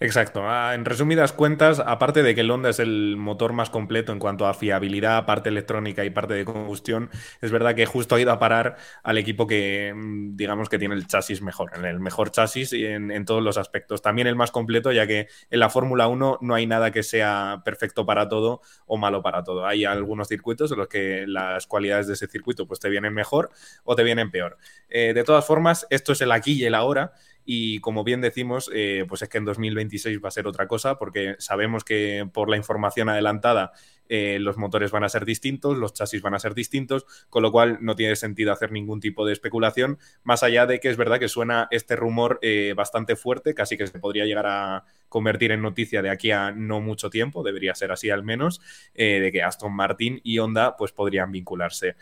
Exacto. Ah, en resumidas cuentas, aparte de que el Honda es el motor más completo en cuanto a fiabilidad, parte electrónica y parte de combustión, es verdad que justo ha ido a parar al equipo que, mm, digamos, que tiene el chasis mejor, el mejor chasis en, todos los aspectos. También el más completo, ya que en la Fórmula 1 no hay nada que sea perfecto para todo o malo para todo. Hay algunos circuitos en los que las cualidades de ese circuito pues te vienen mejor o te vienen peor. Eh, de todas formas, esto es el aquí y el ahora y como bien decimos, eh, pues es que en 2026 va a ser otra cosa, porque sabemos que por la información adelantada eh, los motores van a ser distintos, los chasis van a ser distintos, con lo cual no tiene sentido hacer ningún tipo de especulación, más allá de que es verdad que suena este rumor eh, bastante fuerte, casi que se podría llegar a convertir en noticia de aquí a no mucho tiempo, debería ser así al menos, de que Aston Martin y Honda pues podrían vincularse.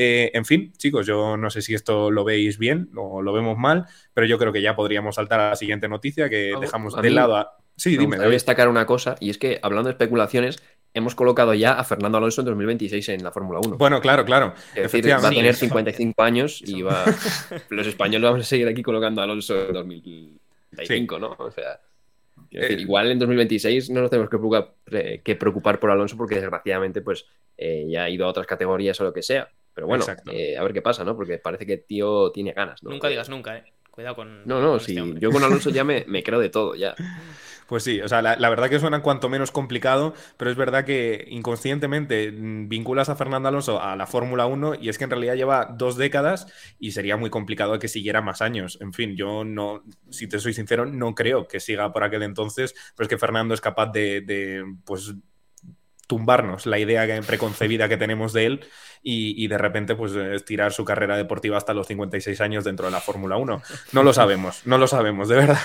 Eh, en fin, chicos, yo no sé si esto lo veis bien o lo vemos mal, pero yo creo que ya podríamos saltar a la siguiente noticia que dejamos de lado a... Sí, dime. Voy a destacar una cosa, y es que hablando de especulaciones, hemos colocado ya a Fernando Alonso en 2026 en la Fórmula 1. Bueno, claro, claro. va a tener 55 años y va... los españoles vamos a seguir aquí colocando a Alonso en 2025, ¿no? O sea... Eh, igual en 2026 no nos tenemos que preocupar, que preocupar por Alonso porque desgraciadamente pues eh, ya ha ido a otras categorías o lo que sea. Pero bueno, eh, a ver qué pasa, ¿no? Porque parece que tío tiene ganas, ¿no? Nunca digas nunca, ¿eh? Cuidado con. No, no, sí. Este yo con Alonso ya me, creo de todo, ya. Pues sí, o sea, la, verdad que suena cuanto menos complicado, pero es verdad que inconscientemente vinculas a Fernando Alonso a la Fórmula 1 y es que en realidad lleva dos décadas y sería muy complicado que siguiera más años. En fin, yo no, si te soy sincero, no creo que siga por aquel entonces, pero es que Fernando es capaz de, de pues tumbarnos la idea preconcebida que tenemos de él y, de repente pues estirar su carrera deportiva hasta los 56 años dentro de la Fórmula 1. No lo sabemos, no lo sabemos, de verdad.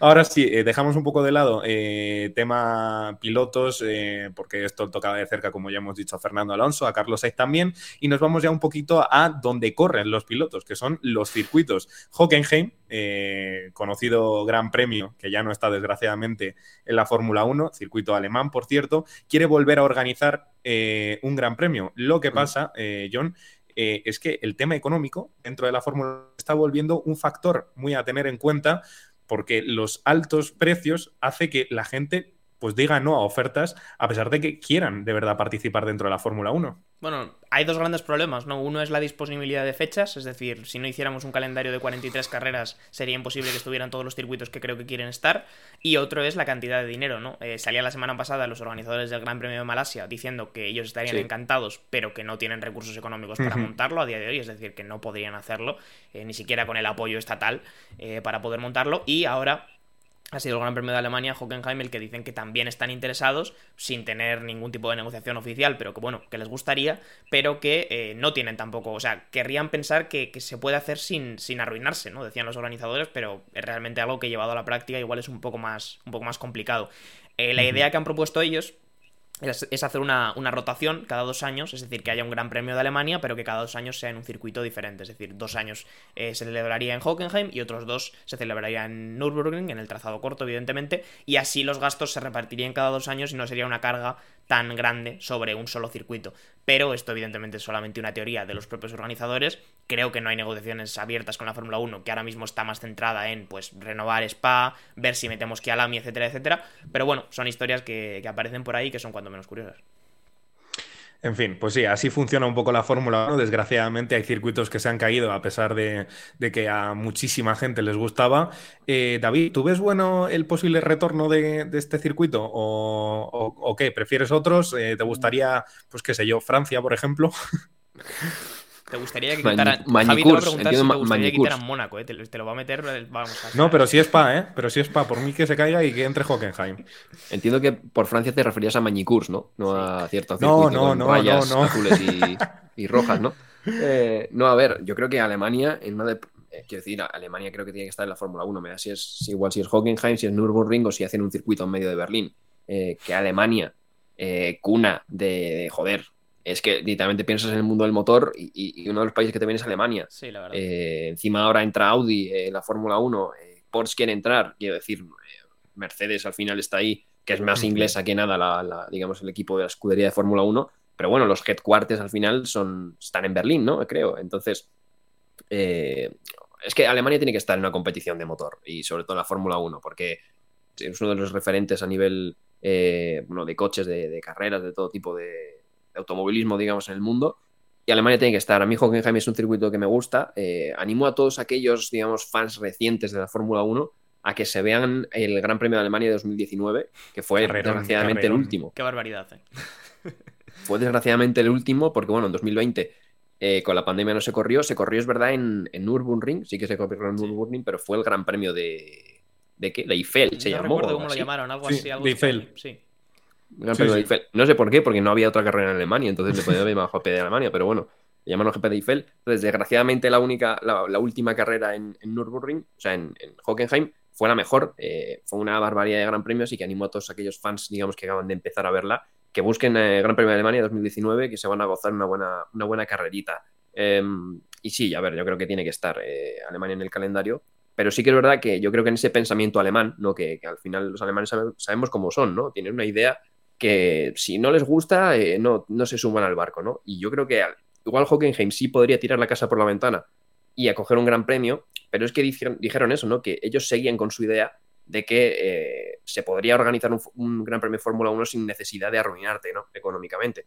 Ahora sí, eh, dejamos un poco de lado eh, tema pilotos, eh, porque esto tocaba de cerca, como ya hemos dicho, a Fernando Alonso, a Carlos Sainz también, y nos vamos ya un poquito a donde corren los pilotos, que son los circuitos. Hockenheim, conocido gran premio, que ya no está desgraciadamente en la Fórmula 1, circuito alemán, por cierto, quiere volver a organizar un gran premio. Lo que pasa, John, es que el tema económico dentro de la Fórmula está volviendo un factor muy a tener en cuenta porque los altos precios hace que la gente pues diga no a ofertas a pesar de que quieran de verdad participar dentro de la Fórmula 1. Bueno, hay dos grandes problemas, ¿no? Uno es la disponibilidad de fechas, es decir, si no hiciéramos un calendario de 43 carreras sería imposible que estuvieran todos los circuitos que creo que quieren estar. Y otro es la cantidad de dinero, ¿no? Eh, salía la semana pasada los organizadores del Gran Premio de Malasia diciendo que ellos estarían Sí. encantados, pero que no tienen recursos económicos para montarlo a día de hoy, es decir, que no podrían hacerlo, eh, ni siquiera con el apoyo estatal eh, para poder montarlo. Y ahora ha sido el Gran Premio de Alemania, Hockenheim, el que dicen que también están interesados, sin tener ningún tipo de negociación oficial, pero que bueno, que les gustaría, pero que eh, no tienen tampoco, o sea, querrían pensar que, que se puede hacer sin, sin arruinarse, ¿no? Decían los organizadores, pero es realmente algo que llevado a la práctica igual es un poco más, un poco más complicado. Eh, la idea que han propuesto ellos es, hacer una, una rotación cada dos años, es decir, que haya un gran premio de Alemania, pero que cada dos años sea en un circuito diferente. Es decir, dos años eh, se celebraría en Hockenheim y otros dos se celebraría en Nürburgring, en el trazado corto, evidentemente, y así los gastos se repartirían cada dos años y no sería una carga tan grande sobre un solo circuito. Pero esto, evidentemente, es solamente una teoría de los propios organizadores. Creo que no hay negociaciones abiertas con la Fórmula 1, que ahora mismo está más centrada en pues renovar Spa, ver si metemos Kialami, etcétera, etcétera. Pero bueno, son historias que, que aparecen por ahí que son cuando menos curiosas. En fin, pues sí, así funciona un poco la Fórmula 1. Desgraciadamente hay circuitos que se han caído a pesar de, de que a muchísima gente les gustaba. Eh, David, ¿tú ves bueno el posible retorno de, de este circuito? ¿O, o- o qué? ¿Prefieres otros? Eh, ¿Te gustaría, pues qué sé yo, Francia, por ejemplo? ¿Te gustaría que quitaran... Javi te va a Mañicurs, preguntar si entiendo te ma- gustaría que Mañicurs. quitaran Mónaco, ¿eh? te, lo- te lo va a meter, vamos a... No, pero sí es pa, ¿eh? Pero sí es pa. Por mí que se caiga y que entre Hockenheim. Entiendo que por Francia te referías a Mañicurs, ¿no? No a cierto No, circuito no, con no, rayas no, no. azules y, y rojas, ¿no? Eh, no, a ver, yo creo que Alemania, en una de, eh, quiero decir, Alemania creo que tiene que estar en la Fórmula 1. Me da si es si igual si es Hockenheim, si es Nürburgring o si hacen un circuito en medio de Berlín. Eh, que Alemania, eh, cuna de, de, joder, es que literalmente piensas en el mundo del motor y, uno de los países que te viene es Alemania. Sí, la verdad. Eh, encima ahora entra Audi en la Fórmula 1, eh, Porsche quiere entrar, quiero decir, eh, Mercedes al final está ahí, que es más inglesa que nada, la, la- digamos, el equipo de la escudería de Fórmula 1, pero bueno, los headquarters al final son, están en Berlín, ¿no? Creo. Entonces, eh, es que Alemania tiene que estar en una competición de motor y sobre todo en la Fórmula 1, porque es uno de los referentes a nivel eh, bueno, de coches, de, de carreras, de todo tipo de automovilismo, digamos, en el mundo. Y Alemania tiene que estar. A mí Hockenheim es un circuito que me gusta. Eh, animo a todos aquellos, digamos, fans recientes de la Fórmula 1 a que se vean el Gran Premio de Alemania de 2019, que fue Carrerón, desgraciadamente carrerón. el último. Qué barbaridad, ¿eh? Fue desgraciadamente el último porque, bueno, en 2020 eh, con la pandemia no se corrió. Se corrió, es verdad, en, en Nürburgring, sí que se corrió en Nürburgring, pero fue el Gran Premio de... ¿De qué? De Eiffel se no llamó. recuerdo cómo lo llamaron, algo Sí, así. Algo de Eiffel. Sí. Gran Sí, Premio de sí. Eiffel. No sé por qué, porque no había otra carrera en Alemania, entonces le podían haber llamado GP de Alemania, pero bueno, le llamaron GP de Eiffel. Entonces, desgraciadamente, la única, la, la última carrera en, en Nürburgring, o sea, en, en Hockenheim, fue la mejor. eh, fue una barbaridad de Gran Premios y que animo a todos aquellos fans, digamos, que acaban de empezar a verla, que busquen eh, Gran Premio de Alemania 2019, que se van a gozar una buena, una buena carrerita. Eh, y sí, a ver, yo creo que tiene que estar eh, Alemania en el calendario. Pero sí que es verdad que yo creo que en ese pensamiento alemán, ¿no? que, que al final los alemanes sabe- sabemos cómo son, ¿no? Tienen una idea que si no les gusta, eh, no, no se suman al barco, ¿no? Y yo creo que al- igual Hockenheim sí podría tirar la casa por la ventana y acoger un gran premio, pero es que dijeron, dijeron eso, ¿no? Que ellos seguían con su idea de que eh, se podría organizar un, un gran premio Fórmula 1 sin necesidad de arruinarte, ¿no? Económicamente.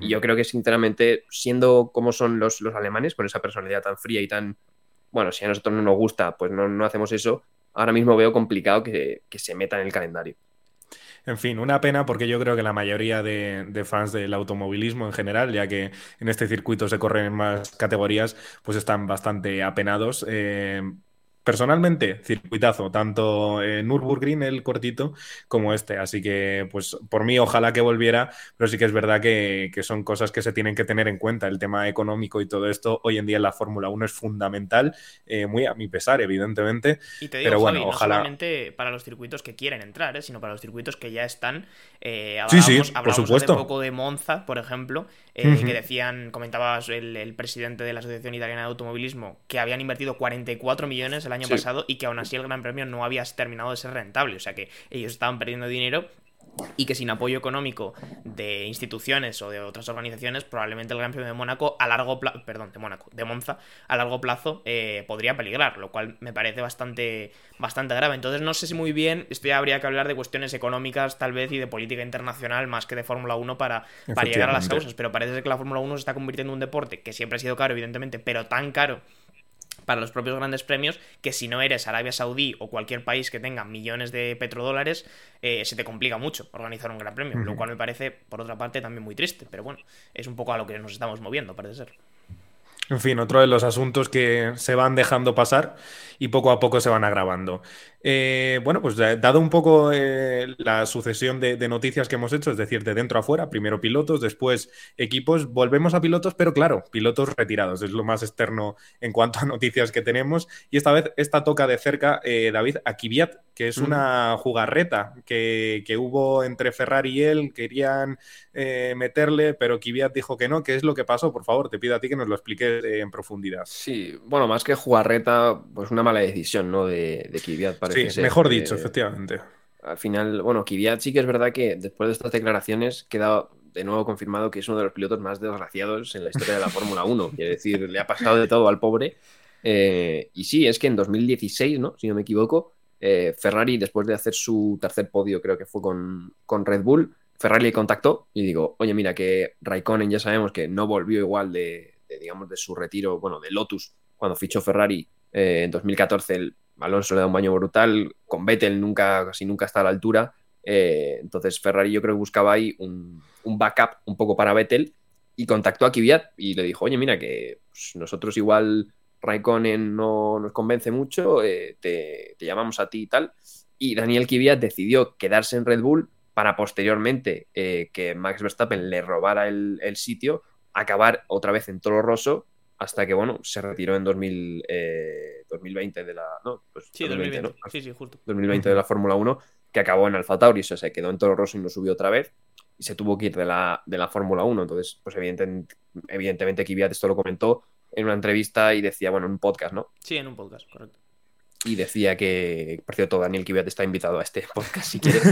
Y yo creo que, sinceramente, siendo como son los, los alemanes, con esa personalidad tan fría y tan. Bueno, si a nosotros no nos gusta, pues no, no hacemos eso. Ahora mismo veo complicado que, que se meta en el calendario. En fin, una pena porque yo creo que la mayoría de, fans del automovilismo en general, ya que en este circuito se corren en más categorías, pues están bastante apenados. Eh, personalmente, circuitazo, tanto eh, Nürburgring, el cortito, como este. Así que, pues por mí, ojalá que volviera, pero sí que es verdad que, que son cosas que se tienen que tener en cuenta. El tema económico y todo esto hoy en día en la Fórmula 1 es fundamental, eh, muy a mi pesar, evidentemente. Y te digo, Pero bueno, Javi, no ojalá- solamente para los circuitos que quieren entrar, ¿eh? sino para los circuitos que ya están. Eh, Sí, sí, por supuesto. hace poco de Monza, por ejemplo, eh, que decían, comentabas el, el presidente de la Asociación Italiana de Automovilismo, que habían invertido 44 millones el año Sí. pasado y que aún así el Gran Premio no había terminado de ser rentable. O sea que ellos estaban perdiendo dinero y que sin apoyo económico de instituciones o de otras organizaciones, probablemente el Gran Premio de Mónaco a largo plazo, perdón, de Mónaco, de Monza, a largo plazo eh, podría peligrar, lo cual me parece bastante, bastante grave. Entonces no sé si muy bien, esto ya habría que hablar de cuestiones económicas tal vez y de política internacional más que de Fórmula 1 para, para llegar a las causas, pero parece ser que la Fórmula 1 se está convirtiendo en un deporte que siempre ha sido caro, evidentemente, pero tan caro para los propios grandes premios que si no eres Arabia Saudí o cualquier país que tenga millones de petrodólares, eh, se te complica mucho organizar un gran premio, lo cual me parece, por otra parte, también muy triste, pero bueno, es un poco a lo que nos estamos moviendo, parece ser. En fin, otro de los asuntos que se van dejando pasar y poco a poco se van agravando. Eh, bueno, pues dado un poco eh, la sucesión de, noticias que hemos hecho, es decir, de dentro a fuera, primero pilotos, después equipos, volvemos a pilotos, pero claro, pilotos retirados, es lo más externo en cuanto a noticias que tenemos. Y esta vez, esta toca de cerca, eh, David, a Kvyat, que es una jugarreta que, hubo entre Ferrari y él, querían meterle, pero Kvyat dijo que no. ¿Qué es lo que pasó? Por favor, te pido a ti que nos lo expliques en profundidad. Sí, bueno, más que jugarreta, pues una mala decisión, ¿no? De, de Kvyat, Sí, mejor dicho, efectivamente. Al final, bueno, Kvyat sí que es verdad que después de estas declaraciones queda de nuevo confirmado que es uno de los pilotos más desgraciados en la historia de la Fórmula 1. Quiere decir, le ha pasado de todo al pobre. Eh, y sí, es que en 2016, ¿no? Si no me equivoco, eh, Ferrari, después de hacer su tercer podio, creo que fue con, con Red Bull, Ferrari le contactó y digo, oye, mira, que Raikkonen ya sabemos que no volvió igual de, digamos, de su retiro, bueno, de Lotus, cuando fichó Ferrari eh, en 2014, el Alonso le da un baño brutal, con Vettel nunca, casi nunca está a la altura. Eh, entonces Ferrari yo creo que buscaba ahí un, backup un poco para Vettel y contactó a Kvyat y le dijo, oye, mira que pues, nosotros igual Raikkonen no nos convence mucho, eh, te, llamamos a ti y tal. Y Daniel Kvyat decidió quedarse en Red Bull para posteriormente eh, que Max Verstappen le robara el, el, sitio, acabar otra vez en Toro Rosso hasta que, bueno, se retiró en 2000, 2020 eh, de la... No, pues sí, 2020, Sí, sí, justo. 2020 de la Fórmula 1, que acabó en Alfa Tauri, o sea, se quedó en Toro Rosso y no subió otra vez, y se tuvo que ir de la, de la Fórmula 1. Entonces, pues evidentemente, evidentemente Kvyat esto lo comentó en una entrevista y decía, bueno, en un podcast, ¿no? Sí, en un podcast, correcto. Y decía que, por cierto, Daniel Kvyat está invitado a este podcast si quieres.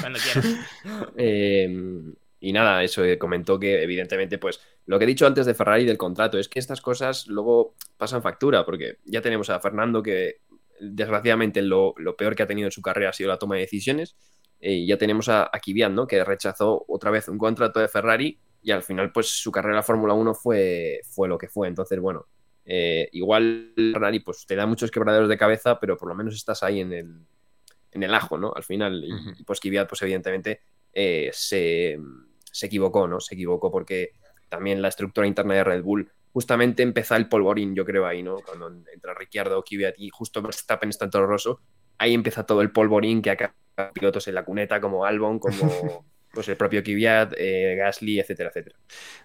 Cuando quieras. eh, y nada, eso eh, comentó que evidentemente, pues lo que he dicho antes de Ferrari del contrato es que estas cosas luego pasan factura, porque ya tenemos a Fernando que desgraciadamente lo, peor que ha tenido en su carrera ha sido la toma de decisiones, eh, y ya tenemos a, a ¿no? que rechazó otra vez un contrato de Ferrari y al final pues su carrera en la Fórmula 1 fue, fue lo que fue. Entonces, bueno, eh, igual pues te da muchos quebraderos de cabeza, pero por lo menos estás ahí en el, en el ajo, ¿no? Al final, y, pues Kvyat pues evidentemente se se equivocó, ¿no? Se equivocó porque también la estructura interna de Red Bull justamente empezó el polvorín, yo creo, ahí, ¿no? Cuando entra Ricciardo, Kvyat y justo Verstappen está en todo roso, ahí empieza todo el polvorín que acá pilotos en la cuneta como Albon, como pues el propio Kvyat, eh, Gasly, etcétera, etcétera.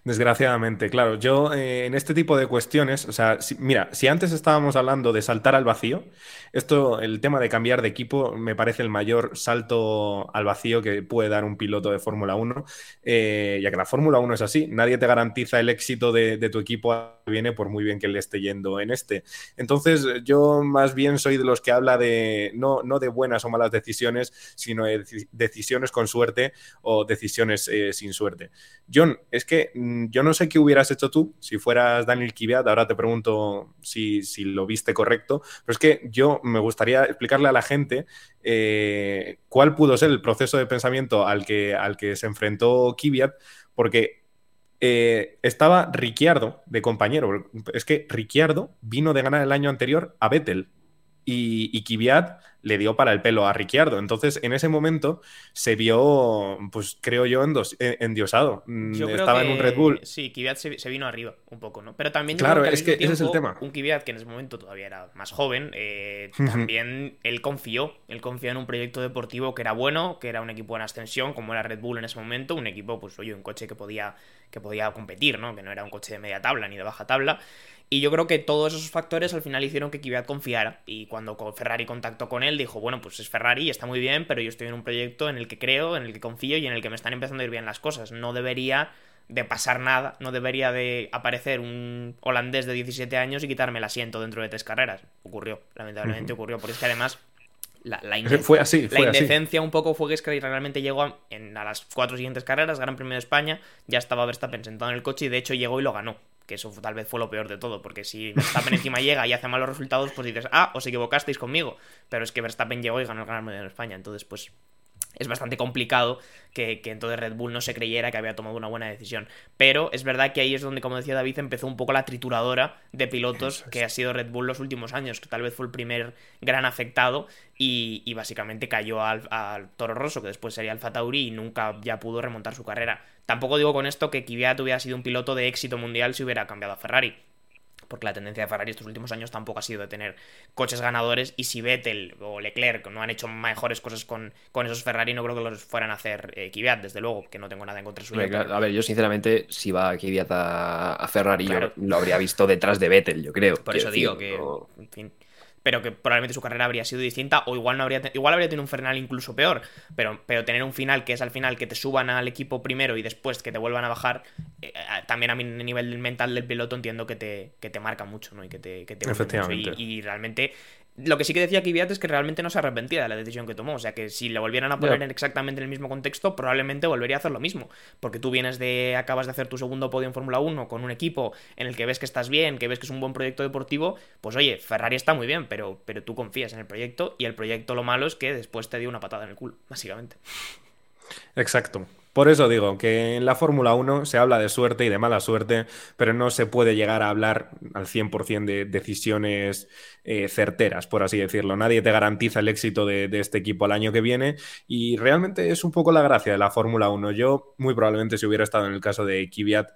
Desgraciadamente, claro. Yo eh, en este tipo de cuestiones, o sea, mira, si antes estábamos hablando de saltar al vacío, esto, el tema de cambiar de equipo, me parece el mayor salto al vacío que puede dar un piloto de Fórmula 1, eh, ya que la Fórmula 1 es así, nadie te garantiza el éxito de, tu equipo viene por muy bien que le esté yendo en este. Entonces, yo más bien soy de los que habla de no, no de buenas o malas decisiones, sino de decisiones con suerte o decisiones eh, sin suerte. John, es que mm, yo no sé qué hubieras hecho tú si fueras Daniel Kiviat, ahora te pregunto si, lo viste correcto, pero es que yo me gustaría explicarle a la gente eh, cuál pudo ser el proceso de pensamiento al que, al que se enfrentó Kiviat, porque eh, estaba Ricciardo de compañero. Es que Ricciardo vino de ganar el año anterior a Vettel y, y Kvyat le dio para el pelo a Ricciardo. Entonces, en ese momento se vio, pues creo yo, endiosado. Mm, Estaba en un Red Bull. Sí, Kvyat se, vino arriba un poco, ¿no? Pero también claro, es que ese es el tema. Un Kvyat que en ese momento todavía era más joven, eh, también él confió. Él confió en un proyecto deportivo que era bueno, que era un equipo en ascensión, como era Red Bull en ese momento, un equipo, pues oye, un coche que podía, que podía competir, ¿no? Que no era un coche de media tabla ni de baja tabla. Y yo creo que todos esos factores al final hicieron que Kvyat confiara. Y cuando Ferrari contactó con él, dijo, bueno, pues es Ferrari, está muy bien, pero yo estoy en un proyecto en el que creo, en el que confío y en el que me están empezando a ir bien las cosas. No debería de pasar nada, no debería de aparecer un holandés de 17 años y quitarme el asiento dentro de tres carreras. Ocurrió, lamentablemente ocurrió, porque es que además La, la Ese fue así, la fue así. indecencia un poco fue que es que realmente llegó a, en, a las cuatro siguientes carreras, Gran Premio de España, ya estaba Verstappen sentado en el coche y de hecho llegó y lo ganó. Que eso tal vez fue lo peor de todo, porque si Verstappen encima llega y hace malos resultados, pues dices, ah, os equivocasteis conmigo. Pero es que Verstappen llegó y ganó el Gran Premio de España, entonces pues es bastante complicado que, que entonces Red Bull no se creyera que había tomado una buena decisión. Pero es verdad que ahí es donde, como decía David, empezó un poco la trituradora de pilotos que ha sido Red Bull los últimos años, que tal vez fue el primer gran afectado y, y básicamente cayó al, al Toro Rosso, que después sería Alfa Tauri y nunca ya pudo remontar su carrera. Tampoco digo con esto que Kvyat hubiera sido un piloto de éxito mundial si hubiera cambiado a Ferrari porque la tendencia de Ferrari estos últimos años tampoco ha sido de tener coches ganadores y si Vettel o Leclerc no han hecho mejores cosas con, con esos Ferrari no creo que los fueran a hacer eh, Kvyat, desde luego, que no tengo nada en contra suyo. Hombre, pero- claro, A ver, yo sinceramente, si va Kvyat a, a Ferrari, yo Claro. lo habría visto detrás de Vettel, yo creo. Por eso digo decir, que, no- en fin, pero que probablemente su carrera habría sido distinta o igual no habría igual habría tenido un final incluso peor, pero, pero tener un final que es al final que te suban al equipo primero y después que te vuelvan a bajar, eh, también a mi nivel mental del piloto entiendo que te, que te marca mucho, ¿no? Y que te, que te mucho. Efectivamente. Y, y realmente lo que sí que decía Kvyat es que realmente no se arrepentía de la decisión que tomó, o sea que si le volvieran a poner en exactamente el mismo contexto, probablemente volvería a hacer lo mismo, porque tú vienes de acabas de hacer tu segundo podio en Fórmula 1 con un equipo en el que ves que estás bien, que ves que es un buen proyecto deportivo, pues oye, Ferrari está muy bien, pero, pero tú confías en el proyecto y el proyecto lo malo es que después te dio una patada en el culo, básicamente. Exacto. Por eso digo que en la Fórmula 1 se habla de suerte y de mala suerte, pero no se puede llegar a hablar al 100% de decisiones eh, certeras, por así decirlo. Nadie te garantiza el éxito de, este equipo al año que viene y realmente es un poco la gracia de la Fórmula 1. Yo muy probablemente si hubiera estado en el caso de Kvyat,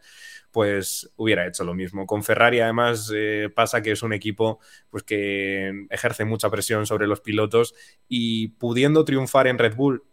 pues hubiera hecho lo mismo. Con Ferrari además eh, pasa que es un equipo pues que ejerce mucha presión sobre los pilotos y pudiendo triunfar en Red Bull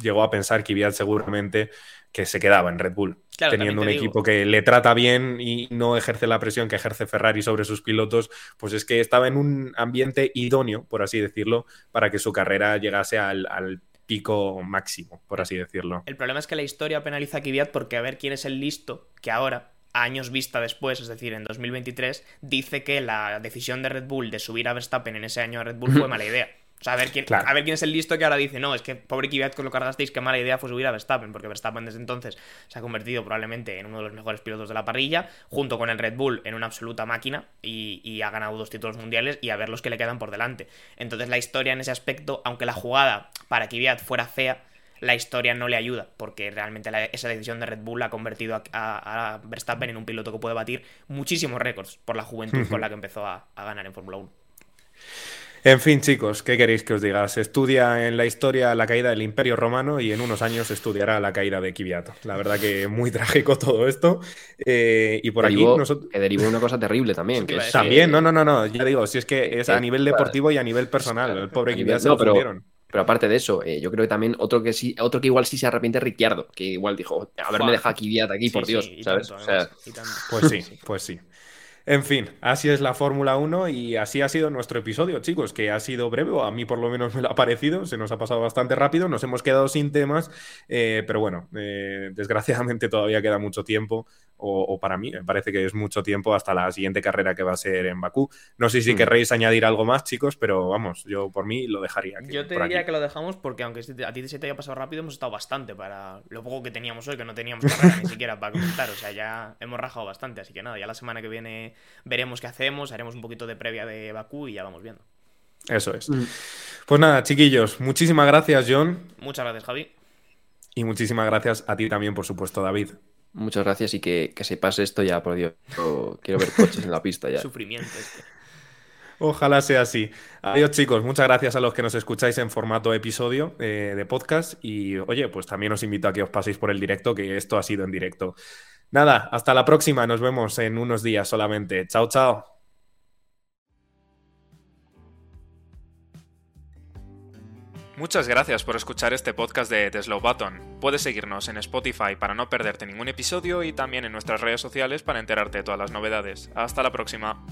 llegó a pensar Kvyat seguramente que se quedaba en Red Bull, Claro, teniendo un equipo que le trata bien y no ejerce la presión que ejerce Ferrari sobre sus pilotos, pues es que estaba en un ambiente idóneo, por así decirlo, para que su carrera llegase al, al pico máximo, por así decirlo. El problema es que la historia penaliza a Kvyat porque a ver quién es el listo que ahora, a años vista después, es decir, en 2023, dice que la decisión de Red Bull de subir a Verstappen en ese año a Red Bull fue mala idea. O sea, a ver quién, Claro. a ver quién es el listo que ahora dice, no, es que pobre Kvyat lo cargasteis, qué mala idea fue subir a Verstappen, porque Verstappen desde entonces se ha convertido probablemente en uno de los mejores pilotos de la parrilla, junto con el Red Bull en una absoluta máquina, y, y ha ganado dos títulos mundiales y a ver los que le quedan por delante. Entonces la historia en ese aspecto, aunque la jugada para Kvyat fuera fea, la historia no le ayuda, porque realmente la- esa decisión de Red Bull ha convertido a, a- a Verstappen en un piloto que puede batir muchísimos récords por la juventud con la que empezó a, a ganar en Fórmula 1. En fin, chicos, ¿qué queréis que os diga? Se estudia en la historia la caída del Imperio Romano y en unos años se estudiará la caída de Kvyat. La verdad que muy trágico todo esto. Eh, y por aquí nosotros... que derivó una cosa terrible también. Que es que- También, no, no, no, no, ya digo, si es que es a nivel deportivo y a nivel personal. El pobre Kvyat se no, lo pero- fundieron. Pero aparte de eso, eh, yo creo que también otro que sí, otro que igual sí se arrepiente es Ricciardo, que igual dijo, haberme dejado aquí aquí, por Dios, sí, ¿sabes? tanto, o sea. Pues sí, pues sí. En fin, así es la Fórmula 1 y así ha sido nuestro episodio, chicos, que ha sido breve, o a mí por lo menos me lo ha parecido, se nos ha pasado bastante rápido, nos hemos quedado sin temas, eh, pero bueno, eh, desgraciadamente todavía queda mucho tiempo, o, o para mí me parece que es mucho tiempo hasta la siguiente carrera que va a ser en Bakú. No sé si Mm. querréis añadir algo más, chicos, pero vamos, yo por mí lo dejaría. aquí- Yo te diría aquí. que lo dejamos porque aunque a ti se te haya pasado rápido, hemos estado bastante para lo poco que teníamos hoy, que no teníamos carrera ni siquiera para comentar. O sea, ya hemos rajado bastante, así que nada, ya la semana que viene veremos qué hacemos, haremos un poquito de previa de Bakú y ya vamos viendo. Eso es. Mm. Pues nada, chiquillos, muchísimas gracias, John, Muchas gracias, Javi. y muchísimas gracias a ti también, por supuesto, David. muchas gracias y que, que se pase esto ya, por Dios. Yo quiero ver coches en la pista ya. Sufrimiento este. Ojalá sea así. Adiós chicos, muchas gracias a los que nos escucháis en formato episodio eh, de podcast y oye, pues también os invito a que os paséis por el directo, que esto ha sido en directo. Nada, hasta la próxima, nos vemos en unos días solamente. Chao, chao. Muchas gracias por escuchar este podcast de The Slow Button. Puedes seguirnos en Spotify para no perderte ningún episodio y también en nuestras redes sociales para enterarte de todas las novedades. Hasta la próxima.